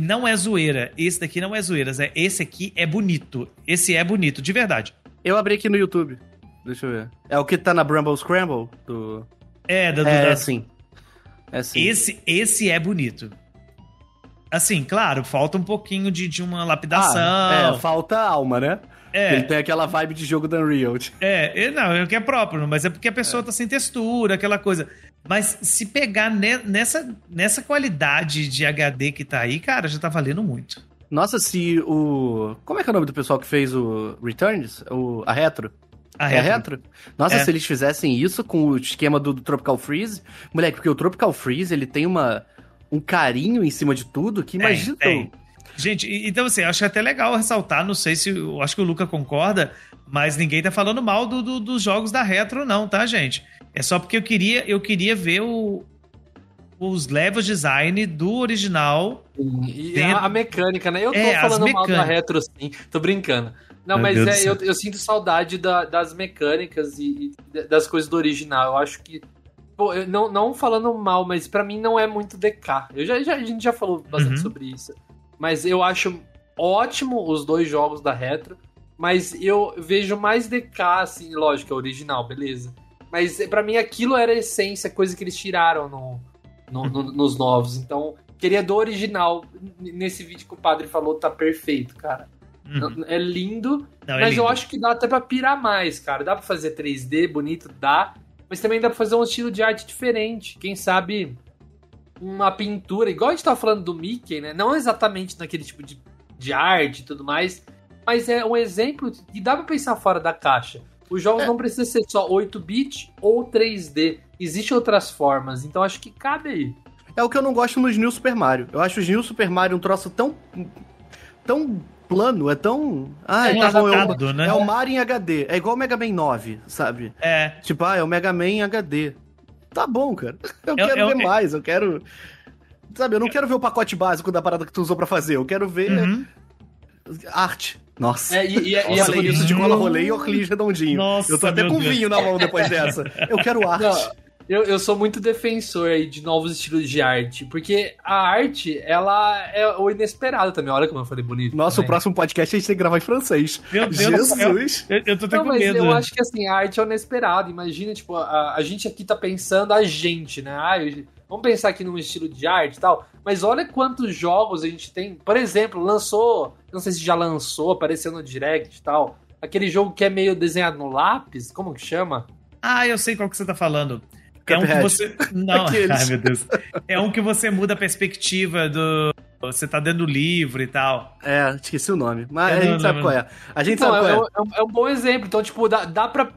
Speaker 1: não é zoeira. Esse daqui não é zoeira, Zé. Esse aqui é bonito. Esse é bonito, de verdade.
Speaker 3: Eu abri aqui no YouTube. Deixa eu ver. É o que tá na Bramble Scramble? Do...
Speaker 1: É, da,
Speaker 3: É,
Speaker 1: da-
Speaker 3: é sim. É sim.
Speaker 1: Esse, esse é bonito. Assim, claro, falta um pouquinho de, de uma lapidação.
Speaker 3: Ah, é, falta alma, né?
Speaker 1: É,
Speaker 3: Ele tem aquela vibe de jogo da Unreal.
Speaker 1: é, é, não, é o que é próprio, mas é porque a pessoa tá sem textura, aquela coisa. Mas se pegar ne- nessa, nessa qualidade de HD que tá aí, cara, já tá valendo muito.
Speaker 3: Nossa, se o. Como é que é o nome do pessoal que fez o Returns? O... A Retro?
Speaker 1: A
Speaker 3: É a Retro? Nossa,
Speaker 1: É.
Speaker 3: se eles fizessem isso com o esquema do, do Tropical Freeze. Moleque, porque o Tropical Freeze ele tem uma, um carinho em cima de tudo que imagina.
Speaker 1: tem. Gente, então assim, acho até legal ressaltar, não sei se, eu acho que o Luca concorda, mas ninguém tá falando mal do- do- dos jogos da Retro não, tá, gente? É só porque eu queria, eu queria ver o, os levels design do original.
Speaker 2: E
Speaker 1: Dentro-
Speaker 2: a, a mecânica, né? Eu tô
Speaker 1: É,
Speaker 2: falando mal da retro, sim. Tô brincando. Não,
Speaker 1: Meu
Speaker 2: mas
Speaker 1: Deus
Speaker 2: é, eu, eu sinto saudade da- das mecânicas e, e das coisas do original. Eu acho que. Pô, eu não, não falando mal, mas pra mim não é muito DK. Eu já, já- a gente já falou bastante
Speaker 1: Uhum.
Speaker 2: sobre isso. Mas eu acho ótimo os dois jogos da retro. Mas eu vejo mais DK, assim, lógico, é original, beleza. Mas pra mim aquilo era a essência, coisa que eles tiraram no, no- no- nos novos. Então, queria do original. Nesse vídeo que o padre falou, tá perfeito, cara.
Speaker 1: Uhum.
Speaker 2: É lindo,
Speaker 1: Não, é
Speaker 2: mas eu
Speaker 1: lindo.
Speaker 2: acho que dá até pra pirar mais, cara. Dá pra fazer 3D bonito, dá. Mas também dá pra fazer um estilo de arte diferente. Quem sabe uma pintura, igual a gente tava falando do Mickey, né? Não exatamente naquele tipo de, de arte e tudo mais, mas é um exemplo e dá pra pensar fora da caixa. Os jogos
Speaker 3: É.
Speaker 2: não precisam ser só 8-bit ou 3D. Existem outras formas, então acho que cabe aí.
Speaker 3: É o que eu não gosto nos New Super Mario. Eu acho os New Super Mario um troço tão. tão plano, é tão. Ah,
Speaker 1: É
Speaker 3: tá bom, é o,
Speaker 1: exatado, né?
Speaker 3: é o Mario em HD. É igual o Mega Man 9, sabe?
Speaker 1: É,
Speaker 3: Tipo, ah, é o Mega Man em HD. Tá bom, cara. Eu
Speaker 1: É-
Speaker 3: quero
Speaker 1: é-
Speaker 3: ver mais, eu quero. Sabe, eu não quero ver o pacote básico da parada que tu usou pra fazer, eu quero ver
Speaker 1: uhum.
Speaker 3: arte. Nossa.
Speaker 2: É, e, e, é- e
Speaker 3: eu
Speaker 2: é
Speaker 3: falei
Speaker 2: bonito.
Speaker 3: isso de cola rolê e óculos redondinho.
Speaker 1: Nossa,
Speaker 3: eu tô até com
Speaker 1: Deus.
Speaker 3: vinho na mão depois dessa. Eu quero arte.
Speaker 2: Não, eu, eu sou muito defensor aí de novos estilos de arte, porque a arte, ela é o inesperado também. Olha como eu falei bonito.
Speaker 3: Nosso
Speaker 2: também.
Speaker 3: próximo podcast a gente tem que gravar em francês.
Speaker 1: Meu Deus.
Speaker 3: Jesus!
Speaker 1: Eu, eu tô até
Speaker 2: Não,
Speaker 1: com
Speaker 2: mas
Speaker 1: medo.
Speaker 2: eu acho que assim, a arte é o inesperado. Imagina, tipo, a, a gente aqui tá pensando a gente, né? Ah, eu- vamos pensar aqui num estilo de arte e tal. Mas olha quantos jogos a gente tem. Por exemplo, lançou. Não sei se já lançou, apareceu no Direct e tal. Aquele jogo que é meio desenhado no lápis, como que chama?
Speaker 1: Ah, eu sei qual que você tá falando. É um que você. Não, ai meu Deus. É um que você muda a perspectiva do. Você tá dentro do livro e tal.
Speaker 3: É, esqueci o nome. Mas
Speaker 1: Eu
Speaker 3: a gente
Speaker 1: não
Speaker 3: sabe
Speaker 1: lembro.
Speaker 3: qual é. A gente
Speaker 2: Então,
Speaker 3: sabe
Speaker 2: é,
Speaker 3: qual é.
Speaker 2: é um, é um bom exemplo. Então, tipo, dá, dá pra.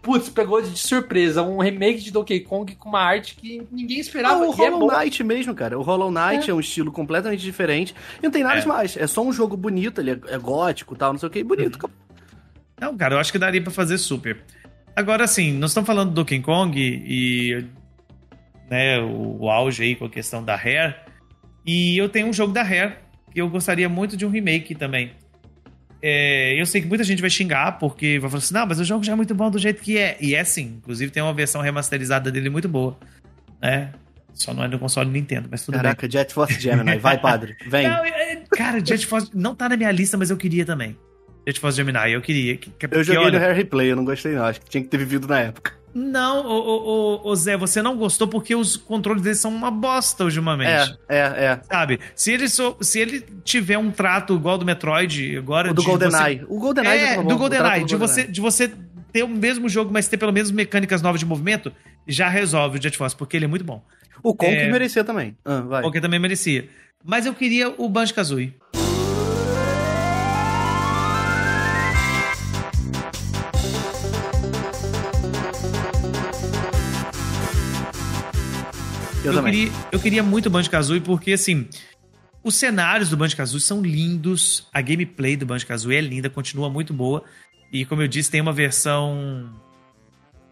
Speaker 2: Putz, pegou de surpresa um remake de Donkey Kong com uma arte que ninguém esperava.
Speaker 3: o
Speaker 2: é
Speaker 3: Hollow
Speaker 2: bom.
Speaker 3: Knight mesmo, cara. O Hollow Knight é. um estilo completamente diferente. E não tem nada
Speaker 1: É.
Speaker 3: demais. É só um jogo bonito, ele é, é gótico e tal, não sei o que. Bonito.
Speaker 1: Não, cara, eu acho que daria pra fazer super. Agora, assim, nós estamos falando do Donkey Kong e. Né, o, o auge aí com a questão da Rare. E eu tenho um jogo da Rare que eu gostaria muito de um remake também. É, eu sei que muita gente vai xingar porque vai falar assim: não, mas o jogo já é muito bom do jeito que é. E é sim, inclusive tem uma versão remasterizada dele muito boa. Né? Só não é no console Nintendo, mas tudo bem.
Speaker 3: Caraca, Jet Force Gemini. Vai, padre. Vem.
Speaker 1: Não, é- cara, Jet Force não tá na minha lista, mas eu queria também. Force Gemini, eu queria. que- que-
Speaker 3: Eu
Speaker 1: porque,
Speaker 3: joguei
Speaker 1: olha,
Speaker 3: no Hair Replay, eu não gostei não. Acho que tinha que ter vivido na época.
Speaker 1: Não, ô, ô, ô, ô, Zé, você não gostou porque os controles deles são uma bosta ultimamente.
Speaker 3: É, é, é.
Speaker 1: Sabe? Se ele, so- se ele tiver um trato igual do Metroid agora.
Speaker 3: O do
Speaker 1: de
Speaker 3: GoldenEye. O GoldenEye
Speaker 1: É,
Speaker 3: tá
Speaker 1: do
Speaker 3: o
Speaker 1: GoldenEye. De você, de você ter o mesmo jogo, mas ter pelo menos mecânicas novas de movimento, já resolve o Jet Force, porque ele é muito bom.
Speaker 3: O Conk
Speaker 1: É.
Speaker 3: merecia também. Ah, vai.
Speaker 1: Porque também merecia. Mas eu queria o Banjo-Kazooie.
Speaker 3: Eu,
Speaker 1: Eu, queria, eu queria muito o Banjo-Kazooie porque, assim, os cenários do Banjo-Kazooie são lindos, a gameplay do Banjo-Kazooie é linda, continua muito boa. E, como eu disse, tem uma versão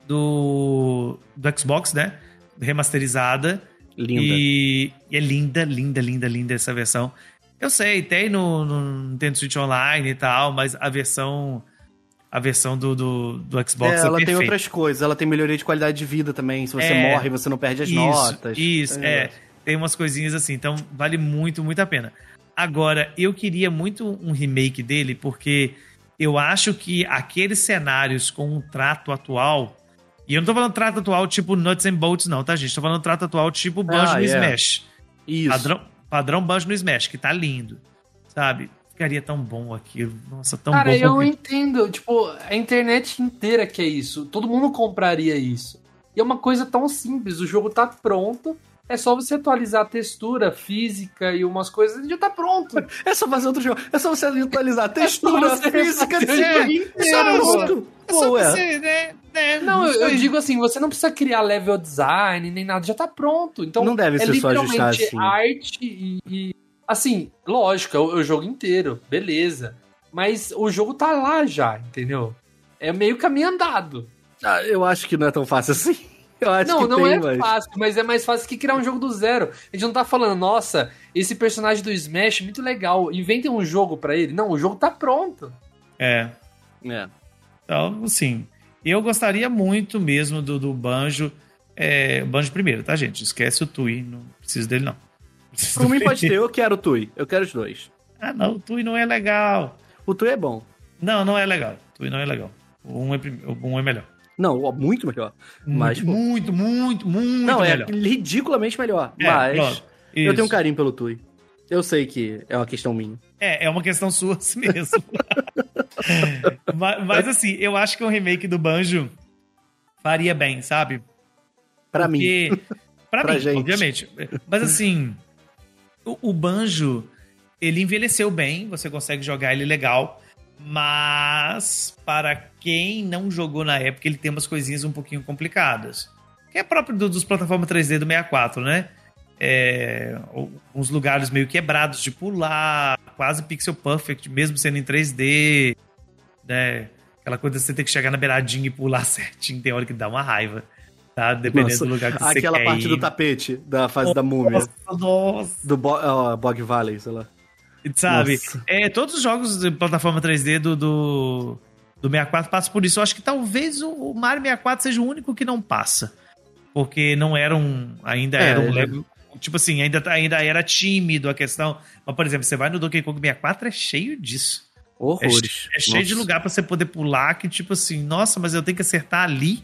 Speaker 1: do, do Xbox, né? Remasterizada.
Speaker 3: Linda.
Speaker 1: E, e é linda, linda, linda, linda essa versão. Eu sei, tem no, no Nintendo Switch Online e tal, mas a versão a versão do, do, do Xbox
Speaker 3: É,
Speaker 1: é,
Speaker 3: ela tem
Speaker 1: perfeita.
Speaker 3: outras coisas. Ela tem melhoria de qualidade de vida também. Se você
Speaker 1: É.
Speaker 3: morre, você não perde as
Speaker 1: Isso,
Speaker 3: notas.
Speaker 1: Isso,
Speaker 3: Tem
Speaker 1: é.
Speaker 3: negócio.
Speaker 1: Tem umas coisinhas assim, então vale muito, muito a pena. Agora, eu queria muito um remake dele, porque eu acho que aqueles cenários com um trato atual. E eu não tô falando trato atual tipo Nuts and Bolts, não, tá, gente? Tô falando trato atual tipo Banjo
Speaker 3: Ah,
Speaker 1: no
Speaker 3: é.
Speaker 1: Smash.
Speaker 3: Isso.
Speaker 1: Padrão, padrão Banjo no Smash, que tá lindo. Sabe? Ficaria tão bom aquilo. Nossa, tão
Speaker 2: Cara,
Speaker 1: bom.
Speaker 2: eu
Speaker 1: porque-
Speaker 2: entendo. Tipo, a internet inteira quer isso. Todo mundo compraria isso. E é uma coisa tão simples. O jogo tá pronto. É só você atualizar a textura, física e umas coisas e já tá pronto.
Speaker 3: É só fazer outro jogo. É só você atualizar a textura, a física,
Speaker 2: fazer
Speaker 3: desse
Speaker 2: o
Speaker 3: jogo inteiro.
Speaker 1: É só
Speaker 3: Pô, é.
Speaker 1: você, né? né,
Speaker 2: Não, eu, eu
Speaker 1: sei.
Speaker 2: digo assim, você não precisa criar level design nem nada, já tá pronto. Então
Speaker 3: Não deve
Speaker 2: é
Speaker 3: ser só ajustar assim.
Speaker 2: arte e, e- assim, lógico, é o, é o jogo inteiro, beleza. Mas o jogo tá lá já, entendeu? É meio caminho andado.
Speaker 3: Ah, eu acho que não é tão fácil assim. Eu acho
Speaker 2: não,
Speaker 3: que
Speaker 2: não
Speaker 3: tem,
Speaker 2: é
Speaker 3: mas...
Speaker 2: fácil, mas é mais fácil que criar um jogo do zero. A gente não tá falando, nossa, esse personagem do Smash é muito legal, inventem um jogo pra ele. Não, o jogo tá pronto.
Speaker 1: É.
Speaker 3: É.
Speaker 1: Então, assim, eu gostaria muito mesmo do, do Banjo. É, o Banjo primeiro, tá, gente? Esquece o Tui, não preciso dele, não.
Speaker 3: Por mim pode ter, eu quero o Tui. Eu quero os dois.
Speaker 1: Ah, não, o Tui não é legal.
Speaker 3: O Tui é bom.
Speaker 1: Não, não é legal. O Tui não é legal. O um é, prim- o um é melhor.
Speaker 3: Não, muito melhor. Mas, pô,
Speaker 1: muito, muito, muito
Speaker 3: não,
Speaker 1: melhor.
Speaker 3: é ridiculamente melhor.
Speaker 1: É,
Speaker 3: mas
Speaker 1: pronto.
Speaker 3: eu tenho um carinho pelo Tui. Eu sei que é uma questão minha.
Speaker 1: É, é uma questão sua assim mesmo. mas, mas, assim, eu acho que um remake do Banjo faria bem, sabe?
Speaker 3: Pra mim.
Speaker 1: Porque, pra,
Speaker 3: Pra
Speaker 1: mim,
Speaker 3: gente.
Speaker 1: obviamente. Mas assim, o, Banjo, ele envelheceu bem, você consegue jogar ele legal, mas para quem não jogou na época, ele tem umas coisinhas um pouquinho complicadas. Que é próprio do- dos plataformas 3D do 64, né? É, uns lugares meio quebrados de pular, quase pixel perfect, mesmo sendo em 3D, né? Aquela coisa de você ter que chegar na beiradinha e pular certinho, tem hora que dá uma raiva, tá? Dependendo
Speaker 3: Nossa,
Speaker 1: do lugar que você
Speaker 3: Aquela parte
Speaker 1: ir.
Speaker 3: do tapete da fase da múmia.
Speaker 1: Nossa, nossa.
Speaker 3: Do Bo ó, Bog Valley, sei lá.
Speaker 1: Sabe?
Speaker 3: Nossa.
Speaker 1: É, todos os jogos de plataforma 3D do, do, do 64 passam por isso. Eu acho que talvez o, o Mario 64 seja o único que não passa. Porque não era um. Ainda
Speaker 3: É,
Speaker 1: era um. Tipo assim, ainda, ainda era tímido a questão. Mas, por exemplo, você vai no Donkey Kong 64, é cheio disso. É,
Speaker 3: Horrores.
Speaker 1: é cheio de
Speaker 3: Nossa.
Speaker 1: lugar pra você poder pular que, tipo assim, nossa, mas eu tenho que acertar ali?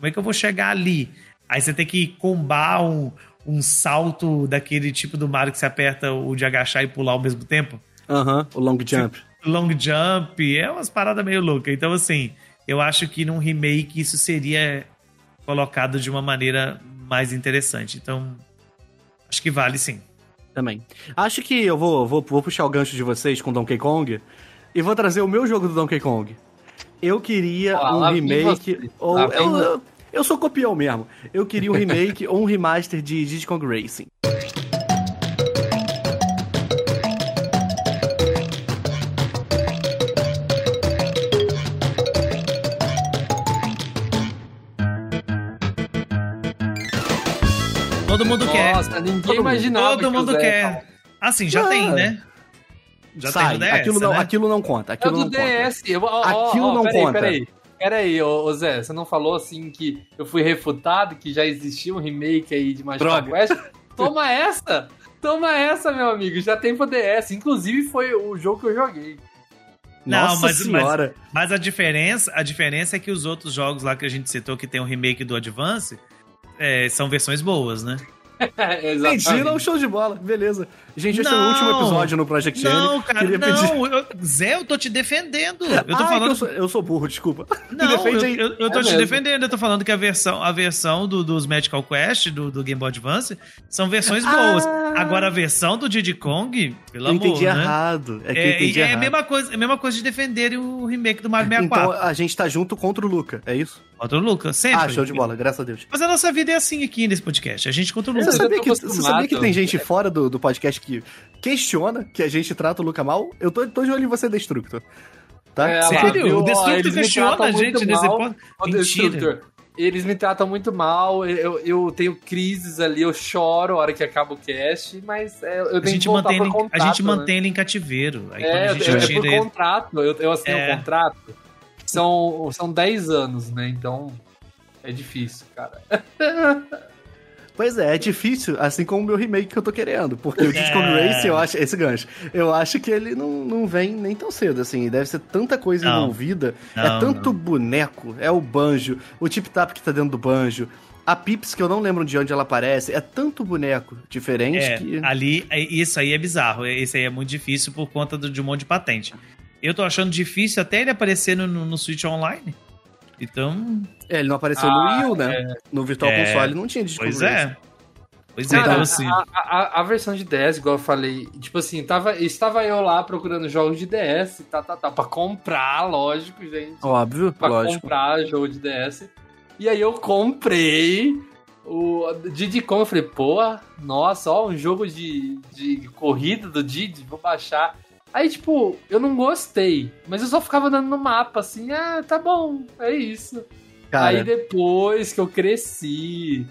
Speaker 1: Como é que eu vou chegar ali? Aí você tem que combar um, um salto daquele tipo do Mario que você aperta o de agachar e pular ao mesmo tempo.
Speaker 3: Aham, o long jump.
Speaker 1: Long jump, é umas paradas meio loucas. Então, assim, eu acho que num remake isso seria colocado de uma maneira mais interessante. Então, acho que vale sim.
Speaker 3: Também. Acho que eu vou, vou, vou puxar o gancho de vocês com Donkey Kong e vou trazer o meu jogo do Donkey Kong. Eu queria
Speaker 2: Ah,
Speaker 3: um remake. Ou, eu, eu, eu sou copião mesmo. Eu queria um remake ou um remaster de Diddy Kong Racing.
Speaker 1: Todo mundo quer.
Speaker 2: Nossa, ninguém
Speaker 3: Todo mundo.
Speaker 2: imaginava.
Speaker 1: Todo
Speaker 2: o
Speaker 1: mundo quer. Assim, já
Speaker 3: Ah.
Speaker 1: tem, né? Já
Speaker 3: Sai,
Speaker 1: tem no DS,
Speaker 3: aquilo, não,
Speaker 1: né?
Speaker 3: aquilo não conta.
Speaker 2: É
Speaker 3: Aquilo
Speaker 2: do
Speaker 3: não conta.
Speaker 2: DS. Eu, ó, ó,
Speaker 3: Aquilo
Speaker 2: ó,
Speaker 3: não
Speaker 2: peraí,
Speaker 3: conta.
Speaker 2: Peraí, peraí, ô, ô Zé, você não falou assim que eu fui refutado, que já existia um remake aí de Magical
Speaker 3: Droga.
Speaker 2: Quest? Toma essa! Toma essa, meu amigo. Já tem pro DS. Inclusive foi o jogo que eu joguei.
Speaker 1: Não,
Speaker 3: Nossa
Speaker 1: mas-
Speaker 3: senhora.
Speaker 1: Mas a diferença, a diferença é que os outros jogos lá que a gente citou que tem um remake do Advance é, são versões boas, né?
Speaker 3: Entendi, não, show de bola. Beleza. Gente, esse é o
Speaker 1: Não.
Speaker 3: último episódio no Project N.
Speaker 1: Não, cara,
Speaker 3: Queria
Speaker 1: não. eu- Zé, eu tô te defendendo. Eu tô
Speaker 3: Ah, é
Speaker 1: falando.
Speaker 3: eu, sou, eu sou burro, desculpa.
Speaker 1: Não, eu, eu, eu tô
Speaker 2: É
Speaker 1: te
Speaker 2: mesmo.
Speaker 1: defendendo. Eu tô falando que a versão, a versão do- dos Magical Quest, do, do Game Boy Advance, são versões boas. Agora, a versão do Diddy Kong, pelo
Speaker 3: Eu
Speaker 1: amor,
Speaker 3: entendi
Speaker 1: né?
Speaker 3: errado. É que eu
Speaker 1: É,
Speaker 3: entendi
Speaker 1: é, a
Speaker 3: errado.
Speaker 1: mesma coisa, é a mesma coisa de defenderem o remake do Mario 64.
Speaker 3: Então a gente tá junto contra o Luca, é isso?
Speaker 1: Contra o Lucas, sempre.
Speaker 3: Ah, show de bola, graças a Deus.
Speaker 1: Mas a nossa vida é assim aqui nesse podcast. A gente contra o
Speaker 3: Você sabia, que, você sabia que tem gente fora do, do podcast que questiona que a gente trata o Luca mal? Eu tô, tô de olho em você, Destructor. Tá?
Speaker 2: É,
Speaker 1: Sério?
Speaker 2: viu?
Speaker 1: O Destructor
Speaker 2: eles me
Speaker 1: questiona
Speaker 2: tratam
Speaker 1: a gente
Speaker 2: muito
Speaker 1: nesse
Speaker 2: mal.
Speaker 1: ponto. Mentira.
Speaker 2: Eles me tratam muito mal, eu, eu tenho crises ali, eu choro a hora que acaba o cast, mas é, eu tenho
Speaker 1: A gente,
Speaker 2: que voltar
Speaker 1: mantém
Speaker 2: por
Speaker 1: ele,
Speaker 2: contrato,
Speaker 1: a gente
Speaker 2: né?
Speaker 1: mantém ele em cativeiro. Aí quando
Speaker 2: É,
Speaker 1: a gente
Speaker 2: é, é por
Speaker 1: ele.
Speaker 2: contrato, eu, eu assinei
Speaker 1: É.
Speaker 2: um contrato, são, são 10 anos, né, então é difícil, cara.
Speaker 3: Pois é, é difícil, assim como o meu remake que eu tô querendo. Porque o Kong
Speaker 1: É.
Speaker 3: Race, eu acho, esse gancho, eu acho que ele não, não vem nem tão cedo, assim. Deve ser tanta coisa
Speaker 1: Não.
Speaker 3: envolvida.
Speaker 1: Não,
Speaker 3: é tanto boneco, é o banjo, o tip-tap que tá dentro do banjo. A Pips, que eu não lembro de onde ela aparece, é tanto boneco diferente
Speaker 1: É,
Speaker 3: que.
Speaker 1: ali, é- isso aí é bizarro. Esse aí é muito difícil por conta do- de um monte de patente. Eu tô achando difícil até ele aparecer no, no Switch Online. Então,
Speaker 3: É, ele não apareceu
Speaker 2: Ah,
Speaker 3: no Wii U, né? No Virtual
Speaker 1: É.
Speaker 3: Console não tinha Kong
Speaker 1: pois é. Pois é,
Speaker 2: Cara,
Speaker 1: então assim.
Speaker 2: a, a- a versão de DS, igual eu falei, tipo assim, tava, estava eu lá procurando jogos de DS, tá, tá, tá, pra comprar, lógico, gente.
Speaker 3: Óbvio,
Speaker 2: pra
Speaker 3: lógico.
Speaker 2: comprar jogo de DS. E aí eu comprei o Diddy Kong. Eu falei, pô, nossa, ó, um jogo de, de corrida do Diddy, vou baixar. Aí, tipo, eu não gostei, mas eu só ficava andando no mapa, assim, ah, tá bom, é isso.
Speaker 3: Cara,
Speaker 2: Aí depois que eu cresci,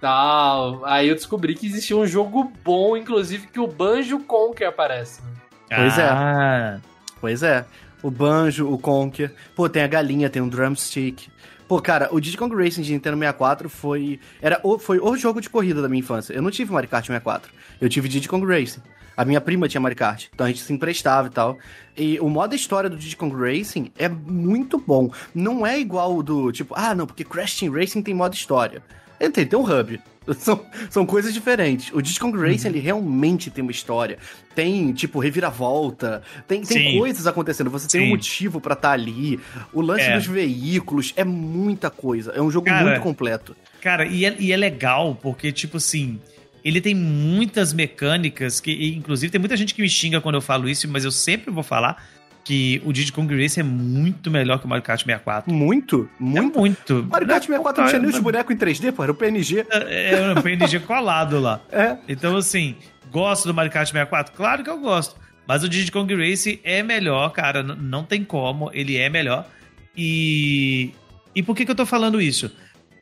Speaker 2: tal, aí eu descobri que existia um jogo bom, inclusive, que o Banjo Conker aparece.
Speaker 3: Pois é.
Speaker 1: Ah,
Speaker 3: Pois é. O Banjo, o Conker. Pô, tem a galinha, tem um drumstick. Pô, cara, o Diddy Kong Racing de Nintendo 64 foi. Era o, foi o jogo de corrida da minha infância. Eu não tive Mario Kart 64. Eu tive Diddy Kong Racing. A minha prima tinha Mario Kart. Então a gente se emprestava e tal. E o modo história do Diddy Kong Racing é muito bom. Não é igual o do tipo, ah, não, porque Crash Team Racing tem modo história. Ele tem, tem um hub. São, são coisas diferentes. O Diddy Kong Racing, ele realmente tem uma história. Tem, tipo, reviravolta. Tem, tem
Speaker 1: Sim.
Speaker 3: coisas acontecendo. Você tem um
Speaker 1: Sim.
Speaker 3: motivo pra estar ali. O lance
Speaker 1: É.
Speaker 3: dos veículos é muita coisa. É um jogo
Speaker 1: Cara,
Speaker 3: muito completo.
Speaker 1: Cara, e é, e é legal porque, tipo assim, ele tem muitas mecânicas que, inclusive, tem muita gente que me xinga quando eu falo isso, mas eu sempre vou falar que o Diddy Kong Race é muito melhor que o Mario Kart 64.
Speaker 3: Muito, muito.
Speaker 1: É muito.
Speaker 3: Mario Kart 64 não tinha nem os
Speaker 1: É,
Speaker 3: bonecos em 3D, pô. Era o PNG.
Speaker 1: É, é um PNG colado lá.
Speaker 3: É.
Speaker 1: Então, assim, gosto do Mario Kart 64? Claro que eu gosto. Mas o Diddy Kong Race é melhor, cara. Não tem como. Ele é melhor. E. E por que, que eu tô falando isso?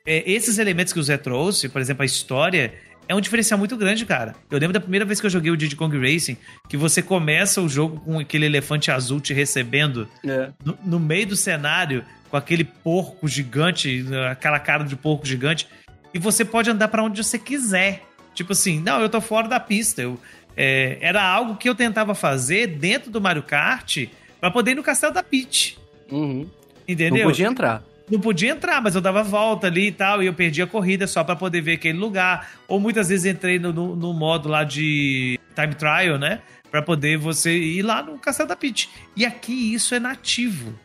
Speaker 1: É, esses elementos que o Zé trouxe, por exemplo, a história, é um diferencial muito grande, cara. Eu lembro da primeira vez que eu joguei o Diddy Kong Racing, que você começa o jogo com aquele elefante azul te recebendo
Speaker 3: É.
Speaker 1: no, no meio do cenário, com aquele porco gigante, aquela cara de porco gigante, e você pode andar pra onde você quiser. Tipo assim, não, eu tô fora da pista. Eu, é, era algo que eu tentava fazer dentro do Mario Kart pra poder ir no castelo da Peach.
Speaker 3: Uhum.
Speaker 1: Entendeu?
Speaker 3: Não podia entrar.
Speaker 1: Não podia entrar, mas eu dava volta ali e tal, e eu perdi a corrida só pra poder ver aquele lugar. Ou muitas vezes entrei no, no, no modo lá de time trial, né? Pra poder você ir lá no Castelo da Peach. E aqui isso é nativo.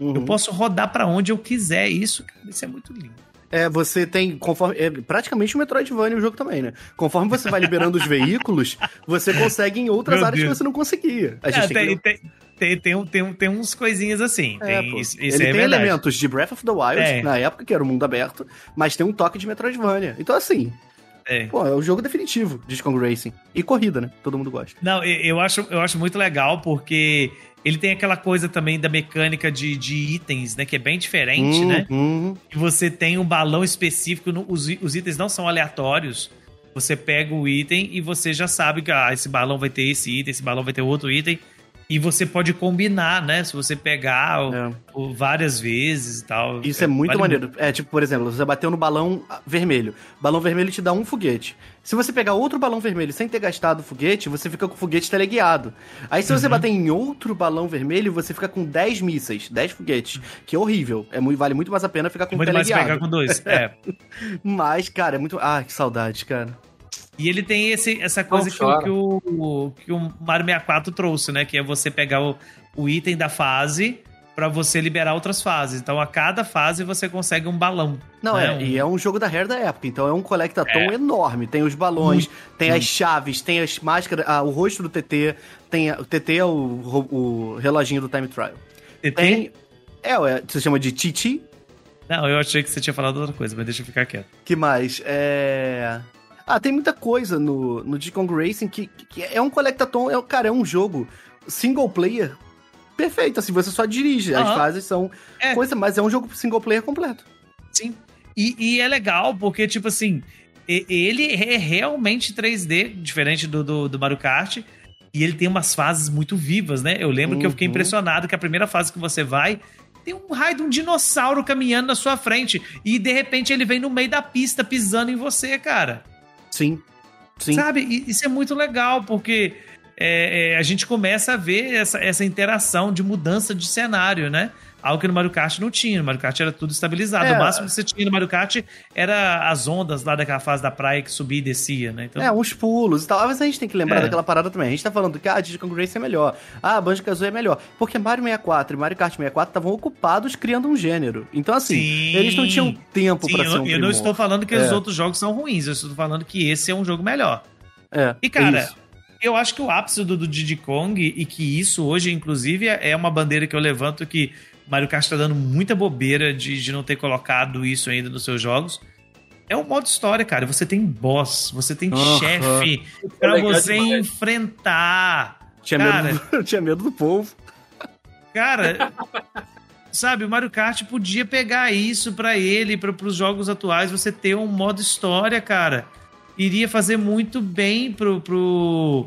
Speaker 3: Uhum.
Speaker 1: Eu posso rodar pra onde eu quiser. Isso, cara, isso é muito lindo.
Speaker 3: É, você tem, conforme. É praticamente um Metroidvania o jogo também, né? Conforme você vai liberando os veículos, você consegue em outras
Speaker 1: Meu
Speaker 3: áreas
Speaker 1: Deus.
Speaker 3: que você não conseguia. A
Speaker 1: É,
Speaker 3: gente
Speaker 1: tem,
Speaker 3: tem, que...
Speaker 1: tem, tem, tem, um- tem, um- tem uns coisinhas assim.
Speaker 3: É,
Speaker 1: tem, isso isso
Speaker 3: Ele
Speaker 1: é
Speaker 3: tem
Speaker 1: verdade.
Speaker 3: elementos de Breath of the Wild,
Speaker 1: É.
Speaker 3: na época, que era o mundo aberto, mas tem um toque de Metroidvania. Então, assim,
Speaker 1: É.
Speaker 3: pô, é o jogo definitivo de Kong Racing. E corrida, né? Todo mundo gosta.
Speaker 1: Não, eu acho, eu acho muito legal porque ele tem aquela coisa também da mecânica de, de itens, né? Que é bem diferente, né?
Speaker 3: Uhum.
Speaker 1: E você tem um balão específico, os, os itens não são aleatórios. Você pega o item e você já sabe que ah, esse balão vai ter esse item, esse balão vai ter outro item. E você pode combinar, né? Se você pegar o-
Speaker 3: É.
Speaker 1: o várias vezes e tal.
Speaker 3: Isso é muito
Speaker 1: vale
Speaker 3: maneiro. É tipo, por exemplo, você bateu no balão vermelho. Balão vermelho te dá um foguete. Se você pegar outro balão vermelho sem ter gastado o foguete, você fica com o foguete teleguiado. Aí se você
Speaker 1: Uhum.
Speaker 3: bater em outro balão vermelho, você fica com 10 mísseis, 10 foguetes. Que é horrível. É muito, vale muito mais a pena ficar com
Speaker 1: É
Speaker 3: o
Speaker 1: muito mais
Speaker 3: teleguiado.
Speaker 1: pegar com dois. É.
Speaker 3: Mas, cara, é muito. Ah, que saudade, cara.
Speaker 1: E ele tem esse, essa coisa que o, que, o, que o Mario 64 trouxe, né? Que é você pegar o, o item da fase pra você liberar outras fases. Então, a cada fase você consegue um balão.
Speaker 3: Não,
Speaker 1: né?
Speaker 3: é,
Speaker 1: Um-
Speaker 3: e é um jogo da Rare da época, então é um collectathon
Speaker 1: É.
Speaker 3: enorme. Tem os balões, tem as chaves, tem as máscaras, ah, o rosto do TT, tem a- o TT é o, ro- o reloginho do Time Trial.
Speaker 1: TT?
Speaker 3: Tem. É, ué, você chama de Titi.
Speaker 1: Não, eu achei que você tinha falado outra coisa, mas deixa eu ficar quieto.
Speaker 3: Que mais? É. Ah, tem muita coisa no, no Diddy Kong Racing que, que é um collectathon, é, cara, é um jogo single player perfeito, assim, você só dirige, as fases são
Speaker 1: É.
Speaker 3: coisa, mas é um jogo single player completo.
Speaker 1: Sim. E, e é legal porque, tipo assim, ele é realmente 3D, diferente do, do, do Mario Kart. E ele tem umas fases muito vivas, né? Eu lembro que eu fiquei
Speaker 3: Uhum.
Speaker 1: impressionado que a primeira fase que você vai tem um raio de um dinossauro caminhando na sua frente. E de repente ele vem no meio da pista pisando em você, cara.
Speaker 3: Sim. Sim.
Speaker 1: Sabe? Isso é muito legal, porque é, é, a gente começa a ver essa, essa interação de mudança de cenário, né? Algo que no Mario Kart não tinha. No Mario Kart era tudo estabilizado.
Speaker 3: É.
Speaker 1: O máximo que você tinha no Mario Kart era as ondas lá daquela fase da praia que subia e descia, né? Então,
Speaker 3: É, uns pulos e tal. Mas a gente tem que lembrar
Speaker 1: É.
Speaker 3: daquela parada também. A gente tá falando que ah, Diddy Kong Racing é melhor. Ah, Banjo-Kazooie é melhor. Porque Mario 64 e Mario Kart 64 estavam ocupados criando um gênero. Então, assim,
Speaker 1: Sim.
Speaker 3: eles não tinham tempo
Speaker 1: Sim,
Speaker 3: pra
Speaker 1: eu,
Speaker 3: ser um
Speaker 1: eu não estou falando que
Speaker 3: É.
Speaker 1: os outros jogos são ruins, eu estou falando que esse é um jogo melhor.
Speaker 3: É,
Speaker 1: E, cara,
Speaker 3: é isso.
Speaker 1: eu acho que o ápice do, do Diddy Kong, e que isso hoje, inclusive, é uma bandeira que eu levanto que Mario Kart tá dando muita bobeira de, de não ter colocado isso ainda nos seus jogos. É o modo história, cara. Você tem boss, você tem chefe pra
Speaker 2: legal
Speaker 1: você
Speaker 2: demais.
Speaker 1: enfrentar.
Speaker 3: Tinha,
Speaker 1: cara,
Speaker 3: medo do, tinha medo do povo.
Speaker 1: Cara, sabe, o Mario Kart podia pegar isso pra ele, para os jogos atuais, você ter um modo história, cara. Iria fazer muito bem pro, pro,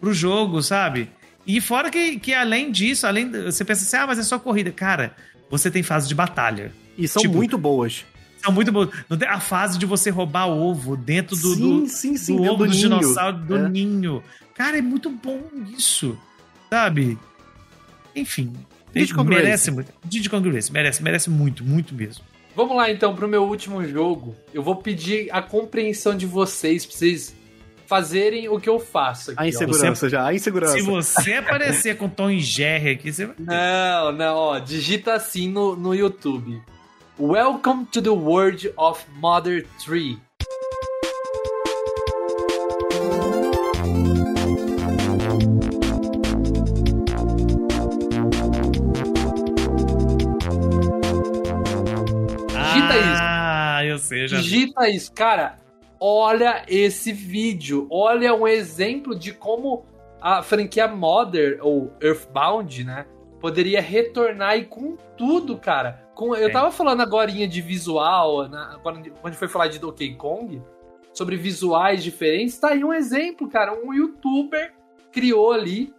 Speaker 1: pro jogo, sabe? E fora que, que além disso, além você pensa assim, ah, mas é só corrida. Cara, você tem fase de batalha.
Speaker 3: E são
Speaker 1: Tipo,
Speaker 3: muito boas.
Speaker 1: São muito boas. A fase de você roubar ovo dentro do,
Speaker 3: sim,
Speaker 1: do,
Speaker 3: sim, sim.
Speaker 1: do
Speaker 3: dentro
Speaker 1: ovo do,
Speaker 3: ninho.
Speaker 1: dinossauro do
Speaker 3: É.
Speaker 1: ninho. Cara, é muito bom isso. Sabe? Enfim.
Speaker 3: Diddy Kong
Speaker 1: merece
Speaker 3: Racing.
Speaker 1: muito. Diddy Kong Racing, merece, merece muito, muito mesmo.
Speaker 2: Vamos lá então pro meu último jogo. Eu vou pedir a compreensão de vocês pra vocês fazerem o que eu faço aqui.
Speaker 3: A
Speaker 2: ó.
Speaker 3: insegurança já, a insegurança.
Speaker 1: Se você aparecer com Tom e Jerry aqui, você vai.
Speaker 2: Não, não, ó, digita assim no, no YouTube. Welcome to the world of Mother 3. Digita isso.
Speaker 1: Ah, eu sei, eu já vi.
Speaker 2: Digita isso, cara. Olha esse vídeo. Olha um exemplo de como a franquia Mother ou Earthbound, né, poderia retornar e com tudo, cara. Com, eu
Speaker 1: É.
Speaker 2: tava falando agora de visual, na, quando quando foi falar de Donkey Kong, sobre visuais diferentes, tá aí um exemplo, cara. Um youtuber criou ali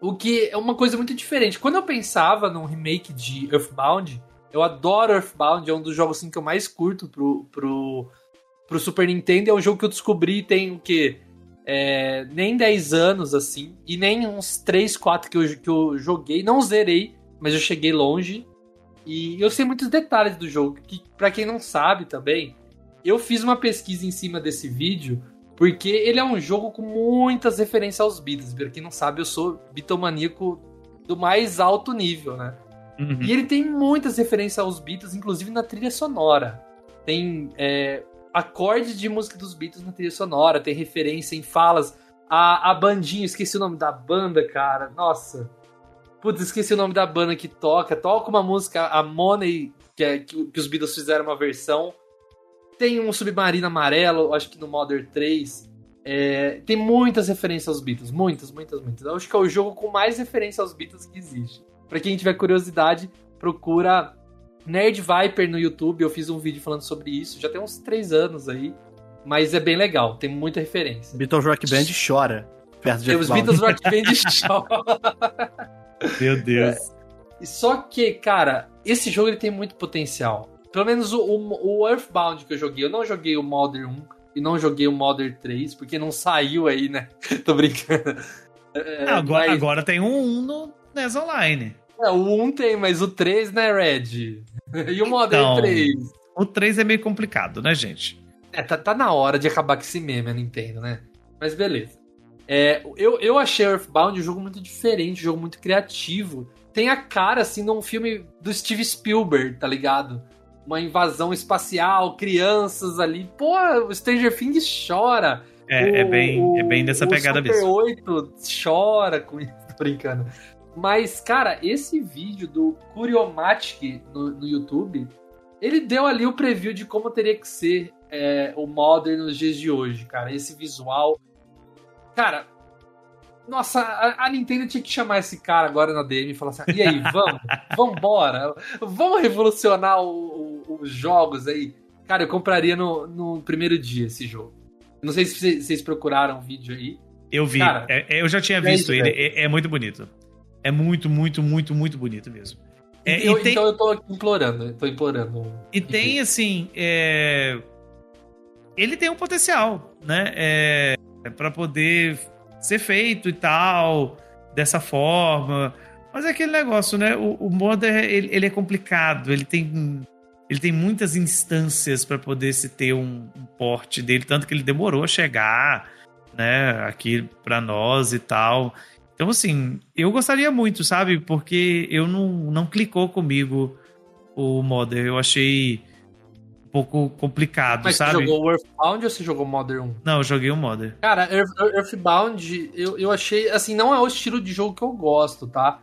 Speaker 2: o que é uma coisa muito diferente. Quando eu pensava num remake de Earthbound, eu adoro Earthbound, é um dos jogos assim, que eu mais curto pro, pro, pro Super Nintendo. É um jogo que eu descobri tem o quê? É, nem 10 anos, assim, e nem uns 3, 4 que eu, que eu joguei. Não zerei, mas eu cheguei longe. E eu sei muitos detalhes do jogo, que para quem não sabe também, eu fiz uma pesquisa em cima desse vídeo, porque ele é um jogo com muitas referências aos Beatles. Pra quem não sabe, eu sou bitomaníaco do mais alto nível, né?
Speaker 1: Uhum.
Speaker 2: E ele tem muitas referências aos Beatles, inclusive na trilha sonora. Tem é, acordes de música dos Beatles na trilha sonora, tem referência em falas. A, a bandinha, esqueci o nome da banda, cara. Nossa. Putz, esqueci o nome da banda que toca. Toca uma música, a Money, que, é, que, que os Beatles fizeram uma versão. Tem um submarino amarelo, acho que no Modern 3. É, tem muitas referências aos Beatles, muitas, muitas, muitas. Eu acho que é o jogo com mais referência aos Beatles que existe. Pra quem tiver curiosidade, procura Nerd Viper no YouTube. Eu fiz um vídeo falando sobre isso, já tem uns 3 anos aí. Mas é bem legal, tem muita referência.
Speaker 3: Beatles Rock Band chora. perto de
Speaker 2: Tem os. Beatles Rock Band chora.
Speaker 1: Meu Deus.
Speaker 2: Só que, cara, esse jogo ele tem muito potencial. Pelo menos o, o, o Earthbound que eu joguei. Eu não joguei o Modern 1 e não joguei o Modern 3, porque não saiu aí, né? Tô brincando. É,
Speaker 1: agora,
Speaker 2: mas-
Speaker 1: agora tem um 1 no NES Online.
Speaker 2: É, o 1 tem, mas o 3, né, Red? E o Modern
Speaker 1: Então.
Speaker 2: 3?
Speaker 1: O 3 é meio complicado, né, gente?
Speaker 2: É, tá, tá na hora de acabar com esse meme, a Nintendo, né? Mas beleza. É, eu, eu achei Earthbound um jogo muito diferente, um jogo muito criativo. Tem a cara, assim, de um filme do Steve Spielberg, tá ligado? Uma invasão espacial, crianças ali. Pô, o Stranger Things chora.
Speaker 1: É, é
Speaker 2: O-
Speaker 1: bem, é bem dessa
Speaker 2: o
Speaker 1: pegada
Speaker 2: Super
Speaker 1: mesmo.
Speaker 2: 8 chora com isso, tô brincando. Mas, cara, esse vídeo do Curiomatic no, no YouTube, ele deu ali o preview de como teria que ser é, o Modern nos dias de hoje, cara. Esse visual. Cara, nossa, a, a Nintendo tinha que chamar esse cara agora na DM e falar assim: e aí, vamos? Vambora? Vamos revolucionar o- o- os jogos aí? Cara, eu compraria no, no primeiro dia esse jogo. Não sei se vocês, procuraram o vídeo aí.
Speaker 1: Eu vi.
Speaker 2: Cara,
Speaker 1: É- é, eu já tinha
Speaker 2: é
Speaker 1: visto
Speaker 2: isso,
Speaker 1: ele. É, é muito bonito. É muito, muito, muito, muito bonito mesmo. É,
Speaker 2: Eu-
Speaker 1: e tem,
Speaker 2: Então eu tô implorando, eu tô implorando.
Speaker 1: e tem assim. é, Ele tem um potencial, né? É... para poder ser feito e tal, dessa forma. Mas é aquele negócio, né? O, o Modern ele, ele é complicado. Ele tem. Ele tem muitas instâncias para poder se ter um, um porte dele, tanto que ele demorou a chegar, né, aqui para nós e tal. Então, assim, eu gostaria muito, sabe? Porque eu não, não clicou comigo o Modern. Eu achei um pouco complicado,
Speaker 2: Mas
Speaker 1: sabe?
Speaker 2: você jogou o Earthbound ou você jogou Modern 1?
Speaker 1: Não, eu joguei o Modern.
Speaker 2: Cara, Earth- Earthbound, eu, eu achei, assim, não é o estilo de jogo que eu gosto, tá?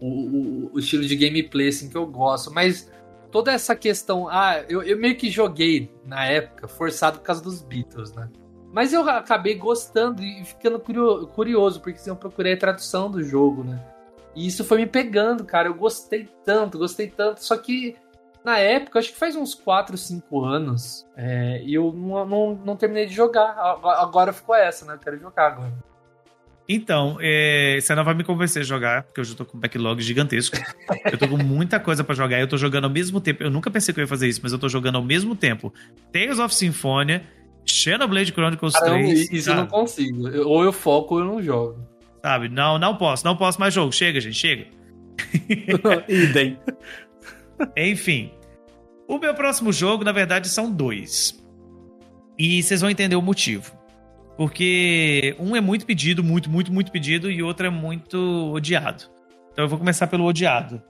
Speaker 2: O, o, o estilo de gameplay, assim, que eu gosto, mas toda essa questão, ah, eu, eu meio que joguei, na época, forçado por causa dos Beatles, né? Mas eu acabei gostando e ficando curio- curioso, porque assim, eu procurei a tradução do jogo, né? E isso foi me pegando, cara, eu gostei tanto, gostei tanto, só que na época, acho que faz uns 4, 5 anos, é, e eu não, não, não terminei de jogar. Agora, ficou essa, né? Eu quero jogar agora.
Speaker 1: Então, é, você não vai me convencer a jogar, porque eu já tô com um backlog gigantesco. eu tô com muita coisa pra jogar. Eu tô jogando ao mesmo tempo. Eu nunca pensei que eu ia fazer isso, mas eu tô jogando ao mesmo tempo. Tales of Symphonia, Xenoblade Chronicles
Speaker 2: Caramba,
Speaker 1: 3.
Speaker 2: isso eu não
Speaker 1: sabe?
Speaker 2: consigo. Eu- Ou eu foco ou eu não jogo.
Speaker 1: sabe? Não, não posso. Não posso mais jogo. Chega, gente, chega.
Speaker 3: Idem.
Speaker 1: Enfim. O meu próximo jogo, na verdade, são dois. E vocês vão entender o motivo. Porque um é muito pedido, muito, muito, muito pedido, e outro é muito odiado. Então eu vou começar pelo odiado.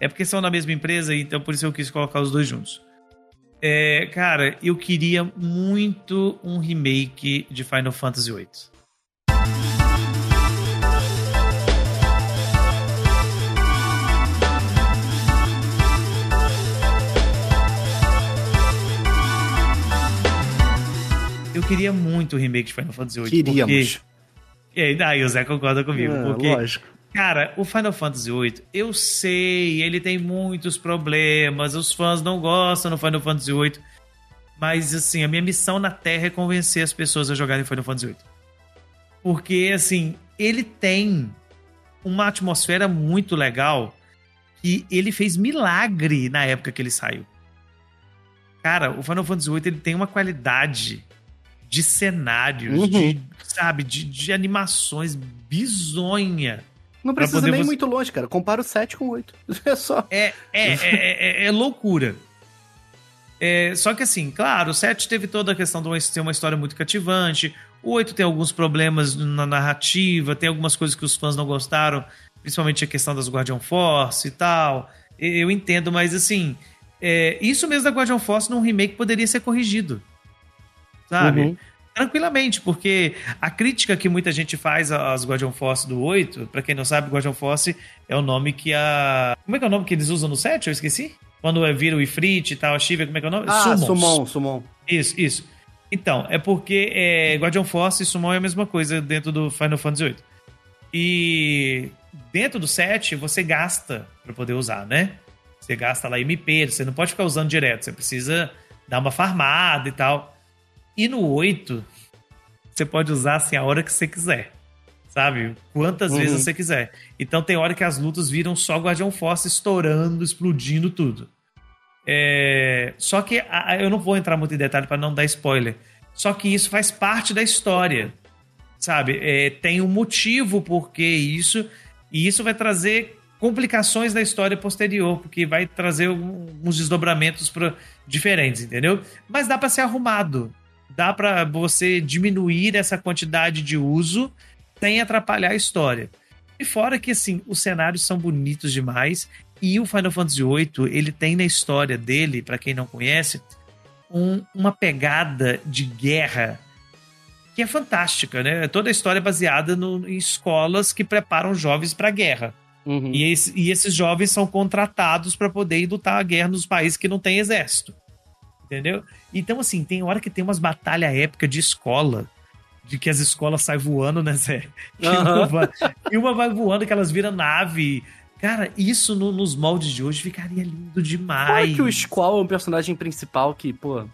Speaker 1: É porque são da mesma empresa, então por isso eu quis colocar os dois juntos. É, cara, eu queria muito um remake de Final Fantasy VIII. Eu queria muito o remake de Final Fantasy VIII.
Speaker 3: Queríamos.
Speaker 1: Porque... E aí, daí o Zé concorda comigo.
Speaker 3: É,
Speaker 1: porque
Speaker 3: Lógico.
Speaker 1: Cara, o Final Fantasy VIII, eu sei, ele tem muitos problemas, os fãs não gostam do Final Fantasy VIII, mas assim, a minha missão na Terra é convencer as pessoas a jogarem Final Fantasy VIII. Porque, assim, ele tem uma atmosfera muito legal que ele fez milagre na época que ele saiu. Cara, o Final Fantasy VIII ele tem uma qualidade de cenários,
Speaker 3: Uhum.
Speaker 1: de, sabe, de, de animações bizonha.
Speaker 3: Não precisa nem
Speaker 1: você-
Speaker 3: muito longe, cara. Compara o 7 com o 8. É só.
Speaker 1: É, é, é, é- é loucura. É, só que assim, claro, o 7 teve toda a questão de ter uma história muito cativante. O 8 tem alguns problemas na narrativa, tem algumas coisas que os fãs não gostaram, principalmente a questão das Guardian Force e tal. Eu entendo, mas assim, é, isso mesmo da Guardian Force num remake poderia ser corrigido. Sabe?
Speaker 3: Uhum.
Speaker 1: Tranquilamente, porque a crítica que muita gente faz às Guardian Force do 8, pra quem não sabe, Guardian Force é o nome que a. Como é que é o nome que eles usam no 7? Eu esqueci. Quando é, vira o Ifrit e tal, a Shiva, como é que é o nome?
Speaker 3: Ah,
Speaker 1: Summons.
Speaker 3: Sumon, Sumon.
Speaker 1: Isso, isso. Então, é porque é, Guardian Force e Summon é a mesma coisa dentro do Final Fantasy VIII. E dentro do set, você gasta pra poder usar, né? Você gasta lá MP, você não pode ficar usando direto, você precisa dar uma farmada e tal. E no 8, você pode usar assim a hora que você quiser. Sabe? Quantas
Speaker 3: Uhum.
Speaker 1: vezes você quiser. Então tem hora que as lutas viram só Guardião Force estourando, explodindo tudo. É, Só que a- eu não vou entrar muito em detalhe para não dar spoiler. Só que isso faz parte da história. Sabe? É, tem um motivo por que isso. E isso vai trazer complicações da história posterior, porque vai trazer uns desdobramentos pra, diferentes, entendeu? Mas dá para ser arrumado. Dá para você diminuir essa quantidade de uso sem atrapalhar a história. E fora que, assim, os cenários são bonitos demais. E o Final Fantasy VIII, ele tem na história dele, para quem não conhece, um- uma pegada de guerra que é fantástica, né? Toda a história é baseada no- em escolas que preparam jovens para a guerra.
Speaker 3: Uhum.
Speaker 1: E, esse- e esses jovens são contratados para poder lutar a guerra nos países que não têm exército. Entendeu? Então, assim, tem hora que tem umas batalhas épicas de escola, de que as escolas saem voando, né, Zé? E,
Speaker 3: Aham.
Speaker 1: uma vai, e uma vai voando, que elas viram nave. Cara, isso no- nos moldes de hoje ficaria lindo demais.
Speaker 3: que o Squall é um personagem principal que, pô,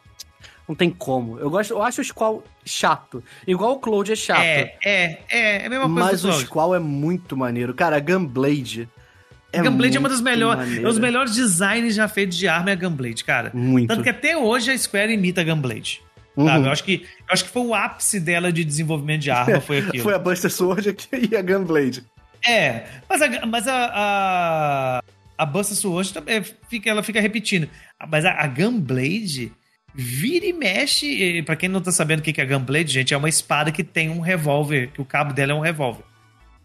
Speaker 3: não tem como. Eu, gosto, eu acho o Squall chato. Igual o Cloud é chato.
Speaker 1: É, é, é, é a mesma coisa
Speaker 3: mas o. Squall é muito maneiro. Cara, a Gunblade. É
Speaker 1: Gunblade é uma das melhores. É os melhores designs já feitos de arma é a Gunblade, cara.
Speaker 3: Muito.
Speaker 1: Tanto que até hoje a Square imita a Gunblade.
Speaker 3: Uhum.
Speaker 1: Sabe? Eu, acho que, eu acho que foi o ápice dela de desenvolvimento de arma, foi aquilo.
Speaker 3: Foi a Buster Sword e a Gunblade.
Speaker 1: É, mas a, mas a, a, a Buster Sword também fica, ela fica repetindo. Mas a, a Gunblade vira e mexe. Pra quem não tá sabendo o que é a Gunblade, gente, é uma espada que tem um revólver, que o cabo dela é um revólver.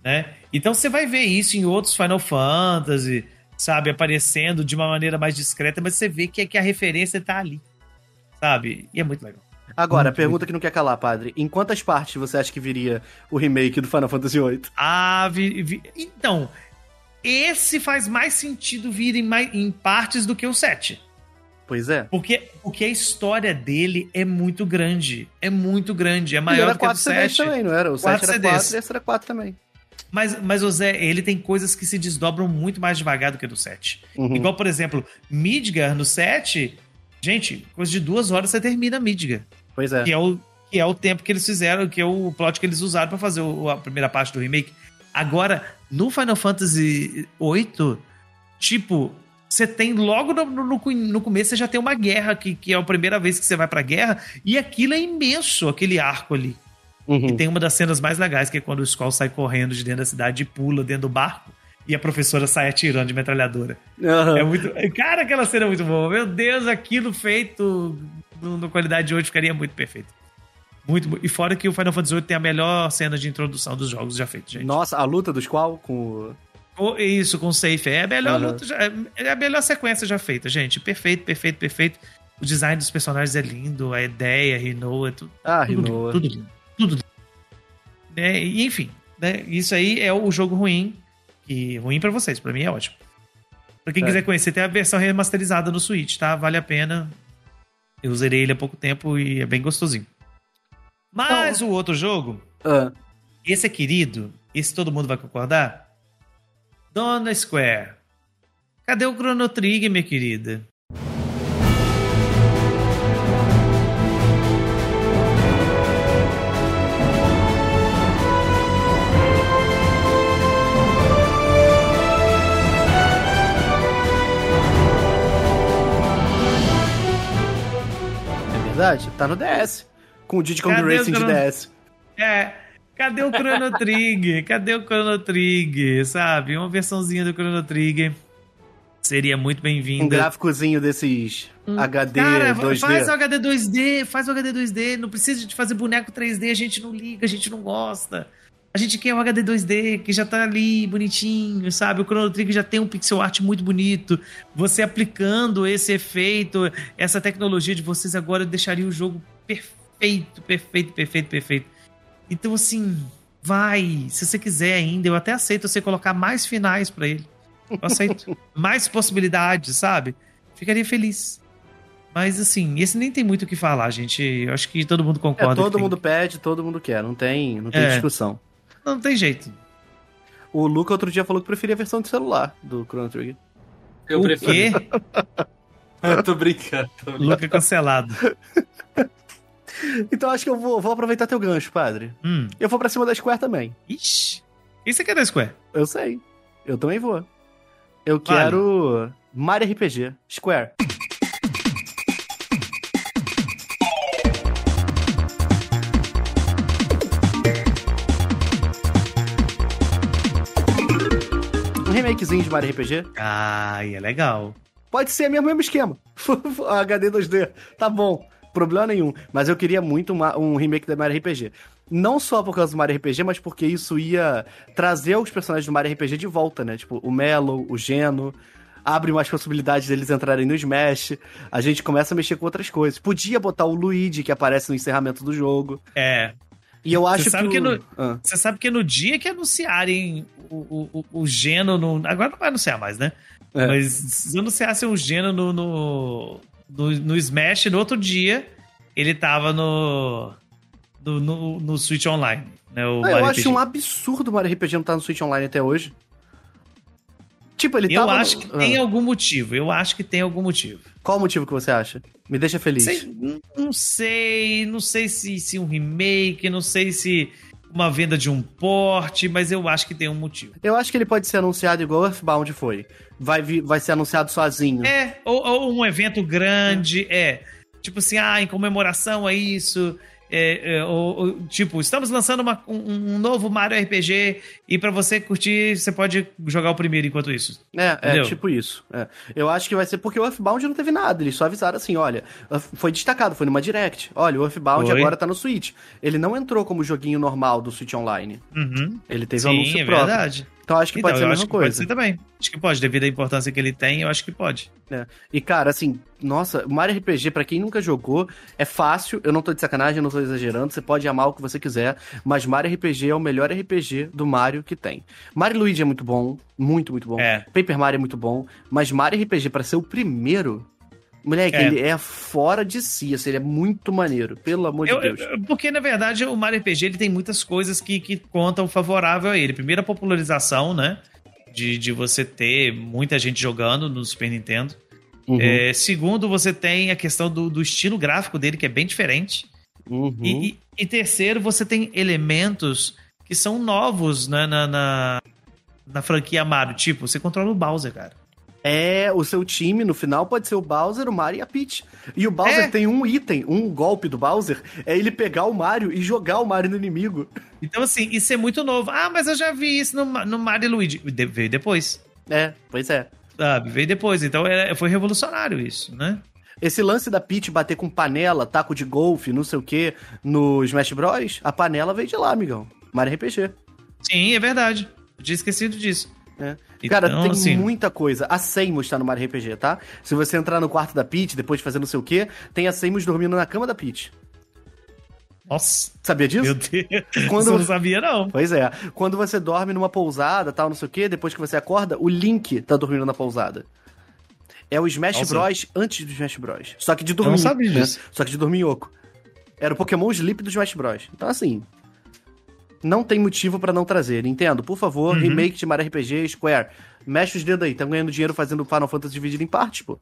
Speaker 1: Né? Então você vai ver isso em outros Final Fantasy, sabe, aparecendo de uma maneira mais discreta, mas você vê que, que a referência tá ali. Sabe? E é muito legal.
Speaker 3: Agora, a pergunta que não quer calar, padre. Em quantas partes você acha que viria o remake do Final Fantasy VIII?
Speaker 1: Ah, vi- vi- então, esse faz mais sentido vir em, mai- em partes do que o 7.
Speaker 3: Pois é.
Speaker 1: Porque, porque a história dele é muito grande. É muito grande. É maior
Speaker 3: era
Speaker 1: do que a do
Speaker 3: 4 CDs
Speaker 1: 7.
Speaker 3: também, não era? O 7
Speaker 1: Quatro
Speaker 3: era
Speaker 1: CDs.
Speaker 3: 4 e esse era 4 também.
Speaker 1: Mas, mas o Zé, ele tem coisas que se desdobram muito mais devagar do que do 7.
Speaker 3: Uhum.
Speaker 1: Igual, por exemplo, Midgar no 7. Gente, coisa de duas horas você termina Midgar.
Speaker 3: Pois é.
Speaker 1: que é o que é o tempo que eles fizeram, que é o plot que eles usaram pra fazer o- a primeira parte do remake. Agora, no Final Fantasy VIII, tipo, você tem logo no, no, no começo você já tem uma guerra que, que é a primeira vez que você vai pra guerra e aquilo é imenso, aquele arco ali.
Speaker 3: Uhum.
Speaker 1: E tem uma das cenas mais legais que é quando o Skull sai correndo de dentro da cidade e pula dentro do barco e a professora sai atirando de metralhadora.
Speaker 3: Aham.
Speaker 1: É muito. Cara, aquela cena é muito boa. Meu Deus, aquilo feito no, no qualidade de hoje ficaria muito perfeito. Muito, e fora que o Final Fantasy VIII tem a melhor cena de introdução dos jogos já feitos, gente.
Speaker 3: Nossa, a luta do Squall com o...
Speaker 1: Isso, com o Safe. É a melhor
Speaker 3: Aham.
Speaker 1: luta, já- é a melhor sequência já feita, gente. Perfeito, perfeito, perfeito. O design dos personagens é lindo, a ideia, a Rinoa, é tudo,
Speaker 3: Ah,
Speaker 1: tudo lindo, tudo lindo. Tudo. Né, e, enfim, né, isso aí é o jogo ruim. Que, ruim pra vocês, pra mim é ótimo. Pra quem
Speaker 3: É.
Speaker 1: quiser conhecer, tem a versão remasterizada no Switch, tá? Vale a pena. Eu zerei ele há pouco tempo e é bem gostosinho. Mas o outro jogo,
Speaker 3: Ah,
Speaker 1: esse é querido, esse todo mundo vai concordar? Dona Square. Cadê o Chrono Trigger, minha querida?
Speaker 3: Verdade? Tá no DS. Com o Diddy Kong Racing de DS.
Speaker 1: É, cadê o Chrono Trigger? Cadê o Chrono Trigger, sabe? Uma versãozinha do Chrono Trigger seria muito
Speaker 3: Um
Speaker 1: bem-vinda.
Speaker 3: gráficozinho desses HD
Speaker 1: Hum. Cara,
Speaker 3: 2D.
Speaker 1: faz o HD 2D, faz o HD 2D. Não precisa de fazer boneco 3D, a gente não liga, a gente não gosta. A gente quer o HD 2D, que já tá ali bonitinho, sabe? O Chrono Trigger já tem um pixel art muito bonito. Você aplicando esse efeito, essa tecnologia de vocês agora deixaria o jogo perfeito, perfeito, perfeito, perfeito. Então, assim, vai. Se você quiser ainda, eu até aceito você colocar mais finais pra ele. Eu aceito. mais possibilidades, sabe? Ficaria feliz. Mas, assim, esse nem tem muito o que falar, gente. Eu acho que todo mundo
Speaker 3: É,
Speaker 1: concorda. que
Speaker 3: todo
Speaker 1: tem-
Speaker 3: mundo pede, todo mundo quer. Não tem, não tem
Speaker 1: É.
Speaker 3: discussão.
Speaker 1: Não tem jeito.
Speaker 3: O Luca outro dia falou que preferia a versão de celular do Chrono Trigger.
Speaker 2: Eu
Speaker 1: o
Speaker 2: prefiro.
Speaker 1: quê?
Speaker 2: Eu tô brincando. tô brincando.
Speaker 1: Luca cancelado.
Speaker 3: Então acho que eu vou, vou aproveitar teu gancho, padre.
Speaker 1: Hum.
Speaker 3: Eu vou pra cima da Square também.
Speaker 1: Ixi. E você quer da Square?
Speaker 3: Eu sei. Eu também vou. Eu
Speaker 1: Vale.
Speaker 3: quero Mario RPG. Square. Remakezinho de Mario RPG.
Speaker 1: Ai, é legal.
Speaker 3: Pode ser mesmo mesmo esquema. HD 2D. Tá bom. Problema nenhum. Mas eu queria muito uma- um remake da Mario RPG. Não só por causa do Mario RPG, mas porque isso ia trazer os personagens do Mario RPG de volta, né? Tipo, o Melo, o Geno. Abre mais possibilidades deles entrarem no Smash. A gente começa a mexer com outras coisas. Podia botar o Luigi, que aparece no encerramento do jogo.
Speaker 1: É.
Speaker 3: E eu acho
Speaker 1: sabe
Speaker 3: que.
Speaker 1: que no-
Speaker 3: Ah.
Speaker 1: Você sabe que no dia que anunciarem o, o, o, Geno no. Agora não vai anunciar mais, né?
Speaker 3: É.
Speaker 1: Mas se anunciassem o Geno no, no, no, no Smash, no outro dia, ele tava no. No, no, no Switch Online. Né, o
Speaker 3: Ah, eu acho um absurdo o Mario RPG não estar no Switch Online até hoje. Tipo, ele
Speaker 1: Eu
Speaker 3: tava.
Speaker 1: acho que
Speaker 3: Ah.
Speaker 1: tem algum motivo. Eu acho que tem algum motivo.
Speaker 3: Qual o motivo que você acha? Me deixa feliz.
Speaker 1: Sei- não- sei, não sei se, se um remake, não sei se uma venda de um porte, mas eu acho que tem um motivo.
Speaker 3: Eu acho que ele pode ser anunciado igual Earthbound foi. Vai, vai ser anunciado sozinho.
Speaker 1: É, ou, ou um evento grande, é. Tipo assim, ah, em comemoração a isso. É, é, ou, ou, tipo, estamos lançando uma- um, um novo Mario RPG e pra você curtir, você pode jogar o primeiro enquanto isso.
Speaker 3: É, é tipo isso. é. Eu acho que vai ser porque o Earthbound não teve nada. Eles só avisaram assim: olha, foi destacado, foi numa direct. Olha, o Earthbound
Speaker 1: Foi.
Speaker 3: agora tá no Switch. Ele não entrou como joguinho normal do Switch Online.
Speaker 1: Uhum.
Speaker 3: Ele teve um
Speaker 1: Sim,
Speaker 3: anúncio
Speaker 1: é
Speaker 3: próprio.
Speaker 1: verdade.
Speaker 3: Então acho que
Speaker 1: Então,
Speaker 3: pode ser a mesma
Speaker 1: que pode
Speaker 3: coisa.
Speaker 1: ser também. Acho que pode, devido à importância que ele tem, eu acho que pode.
Speaker 3: É. E, cara, assim, nossa, Mario RPG, pra quem nunca jogou, é fácil. Eu não tô de sacanagem, eu não tô exagerando. Você pode amar o que você quiser, mas Mario RPG é o melhor RPG do Mario que tem. Mario Luigi é muito bom, muito, muito bom.
Speaker 1: É.
Speaker 3: Paper Mario é muito bom, mas Mario RPG, pra ser o primeiro, moleque,
Speaker 1: É.
Speaker 3: ele é fora de si, assim, ele é muito maneiro, pelo amor
Speaker 1: Eu-
Speaker 3: de Deus.
Speaker 1: eu- porque, na verdade, o Mario RPG ele tem muitas coisas que, que contam favorável a ele. Primeiro, a popularização, né? De, de você ter muita gente jogando no Super Nintendo.
Speaker 3: Uhum,
Speaker 1: É, segundo, você tem a questão do, do estilo gráfico dele, que é bem diferente.
Speaker 3: uhum.
Speaker 1: E, e- e terceiro, você tem elementos que são novos né, na, na, na franquia Mario. Tipo, você controla o Bowser, cara.
Speaker 3: É, o seu time no final pode ser o Bowser, o Mario e a Peach. E o Bowser
Speaker 1: É.
Speaker 3: tem um item, um golpe do Bowser, é ele pegar o Mario e jogar o Mario no inimigo.
Speaker 1: Então, assim, isso é muito novo. Ah, mas eu já vi isso no, no Mario e Luigi. De- veio depois.
Speaker 3: É, pois é.
Speaker 1: Sabe? Veio depois. Então, é- foi revolucionário isso, né?
Speaker 3: Esse lance da Peach bater com panela, taco de golfe, não sei o que, no Smash Bros, a panela veio de lá, amigão. Mario RPG.
Speaker 1: Sim, é verdade. Eu tinha esquecido disso.
Speaker 3: Né?
Speaker 1: Então,
Speaker 3: Cara, tem
Speaker 1: assim-
Speaker 3: muita coisa. A Seymour está no Mario RPG, tá? Se você entrar no quarto da Peach, depois de fazer não sei o que, tem a Seymour dormindo na cama da Peach.
Speaker 1: Nossa,
Speaker 3: Sabia disso?
Speaker 1: meu Deus.
Speaker 3: Quando-
Speaker 1: eu não sabia, não.
Speaker 3: Pois é. Quando você dorme numa pousada, tal, não sei o quê, depois que você acorda, o Link tá dormindo na pousada. É o Smash
Speaker 1: Nossa.
Speaker 3: Bros antes do Smash Bros. Só que de dormir.
Speaker 1: não sabia
Speaker 3: né?
Speaker 1: disso.
Speaker 3: Só que de dormir oco. Era o Pokémon Sleep do Smash Bros. Então, assim. Não tem motivo pra não trazer. Nintendo, por favor,
Speaker 1: Uhum.
Speaker 3: remake de Mario RPG, Square. Mexe os dedos aí. Estão ganhando dinheiro fazendo Final Fantasy dividido em partes, pô.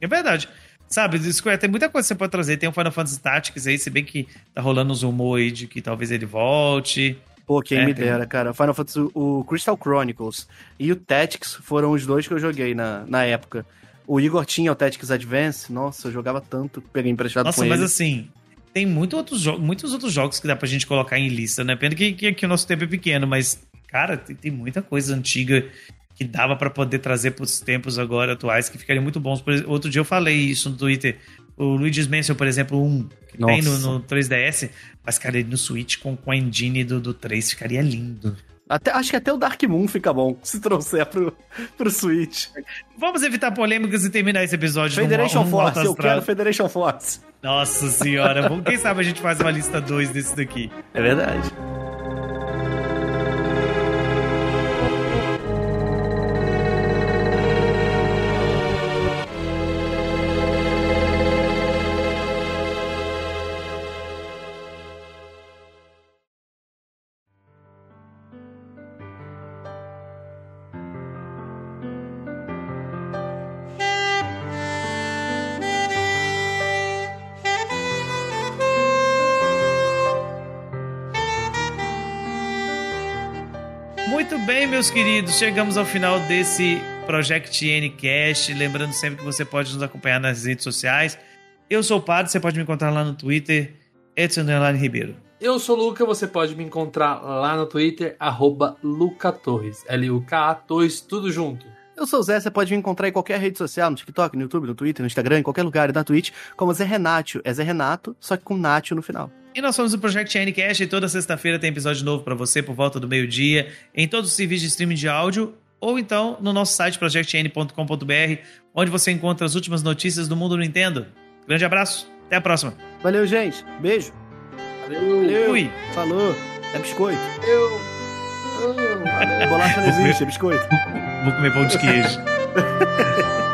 Speaker 1: É verdade. Sabe, Square tem muita coisa que você pode trazer. Tem o Final Fantasy Tactics aí, se bem que tá rolando uns rumores aí de que talvez ele volte.
Speaker 3: Pô, quem
Speaker 1: É,
Speaker 3: me
Speaker 1: tem-
Speaker 3: dera, cara. Final Fantasy, o Crystal Chronicles e o Tactics foram os dois que eu joguei na, na época. O Igor tinha o Tactics Advance, nossa, eu jogava tanto, peguei emprestado
Speaker 1: Nossa,
Speaker 3: com
Speaker 1: mas
Speaker 3: ele.
Speaker 1: assim, tem muito outros muitos outros jogos que dá pra gente colocar em lista, né? Pena que, que, que o nosso tempo é pequeno, mas, cara, tem, tem muita coisa antiga que dava pra poder trazer pros tempos agora atuais que ficariam muito bons. Exemplo, outro dia eu falei isso no Twitter. O Luigi's Mansion, por exemplo, 1, que tem no,
Speaker 3: Nossa.
Speaker 1: no 3DS, mas, cara, ele no Switch com, com a engine do, do 3 ficaria lindo.
Speaker 3: Até, acho que até o Dark Moon fica bom, se trouxer pro, pro Switch.
Speaker 1: Vamos evitar polêmicas e terminar esse episódio.
Speaker 3: Federation
Speaker 1: num
Speaker 3: Force, eu quero Federation Force.
Speaker 1: Nossa senhora, quem sabe a gente faz uma lista 2 desse daqui.
Speaker 3: É verdade.
Speaker 1: Bem, meus queridos, chegamos ao final desse Project Ncast. Lembrando sempre que você pode nos acompanhar nas redes sociais. Eu sou o Padre, você pode me encontrar lá no Twitter, Edson Ribeiro.
Speaker 2: Eu sou o Luca, você pode me encontrar lá no Twitter, arroba Luca Torres. L-U-K-A Torres, tudo junto.
Speaker 3: Eu sou o Zé, você pode me encontrar em qualquer rede social, no TikTok, no YouTube, no Twitter, no Instagram, em qualquer lugar e na Twitch, como Zé Renato. É Zé Renato, só que com Nacho no final.
Speaker 1: E nós somos o Project Ncast e toda sexta-feira tem episódio novo para você por volta do meio-dia, em todos os serviços de streaming de áudio, ou então no nosso site projectn.com.br, onde você encontra as últimas notícias do mundo Nintendo. Grande abraço, até a próxima.
Speaker 3: Valeu, gente. Beijo.
Speaker 2: Valeu.
Speaker 3: Valeu.
Speaker 1: Fui.
Speaker 3: Falou. É biscoito.
Speaker 2: Eu. valeu.
Speaker 3: Bolacha não existe, é biscoito.
Speaker 1: Vou comer pão de queijo.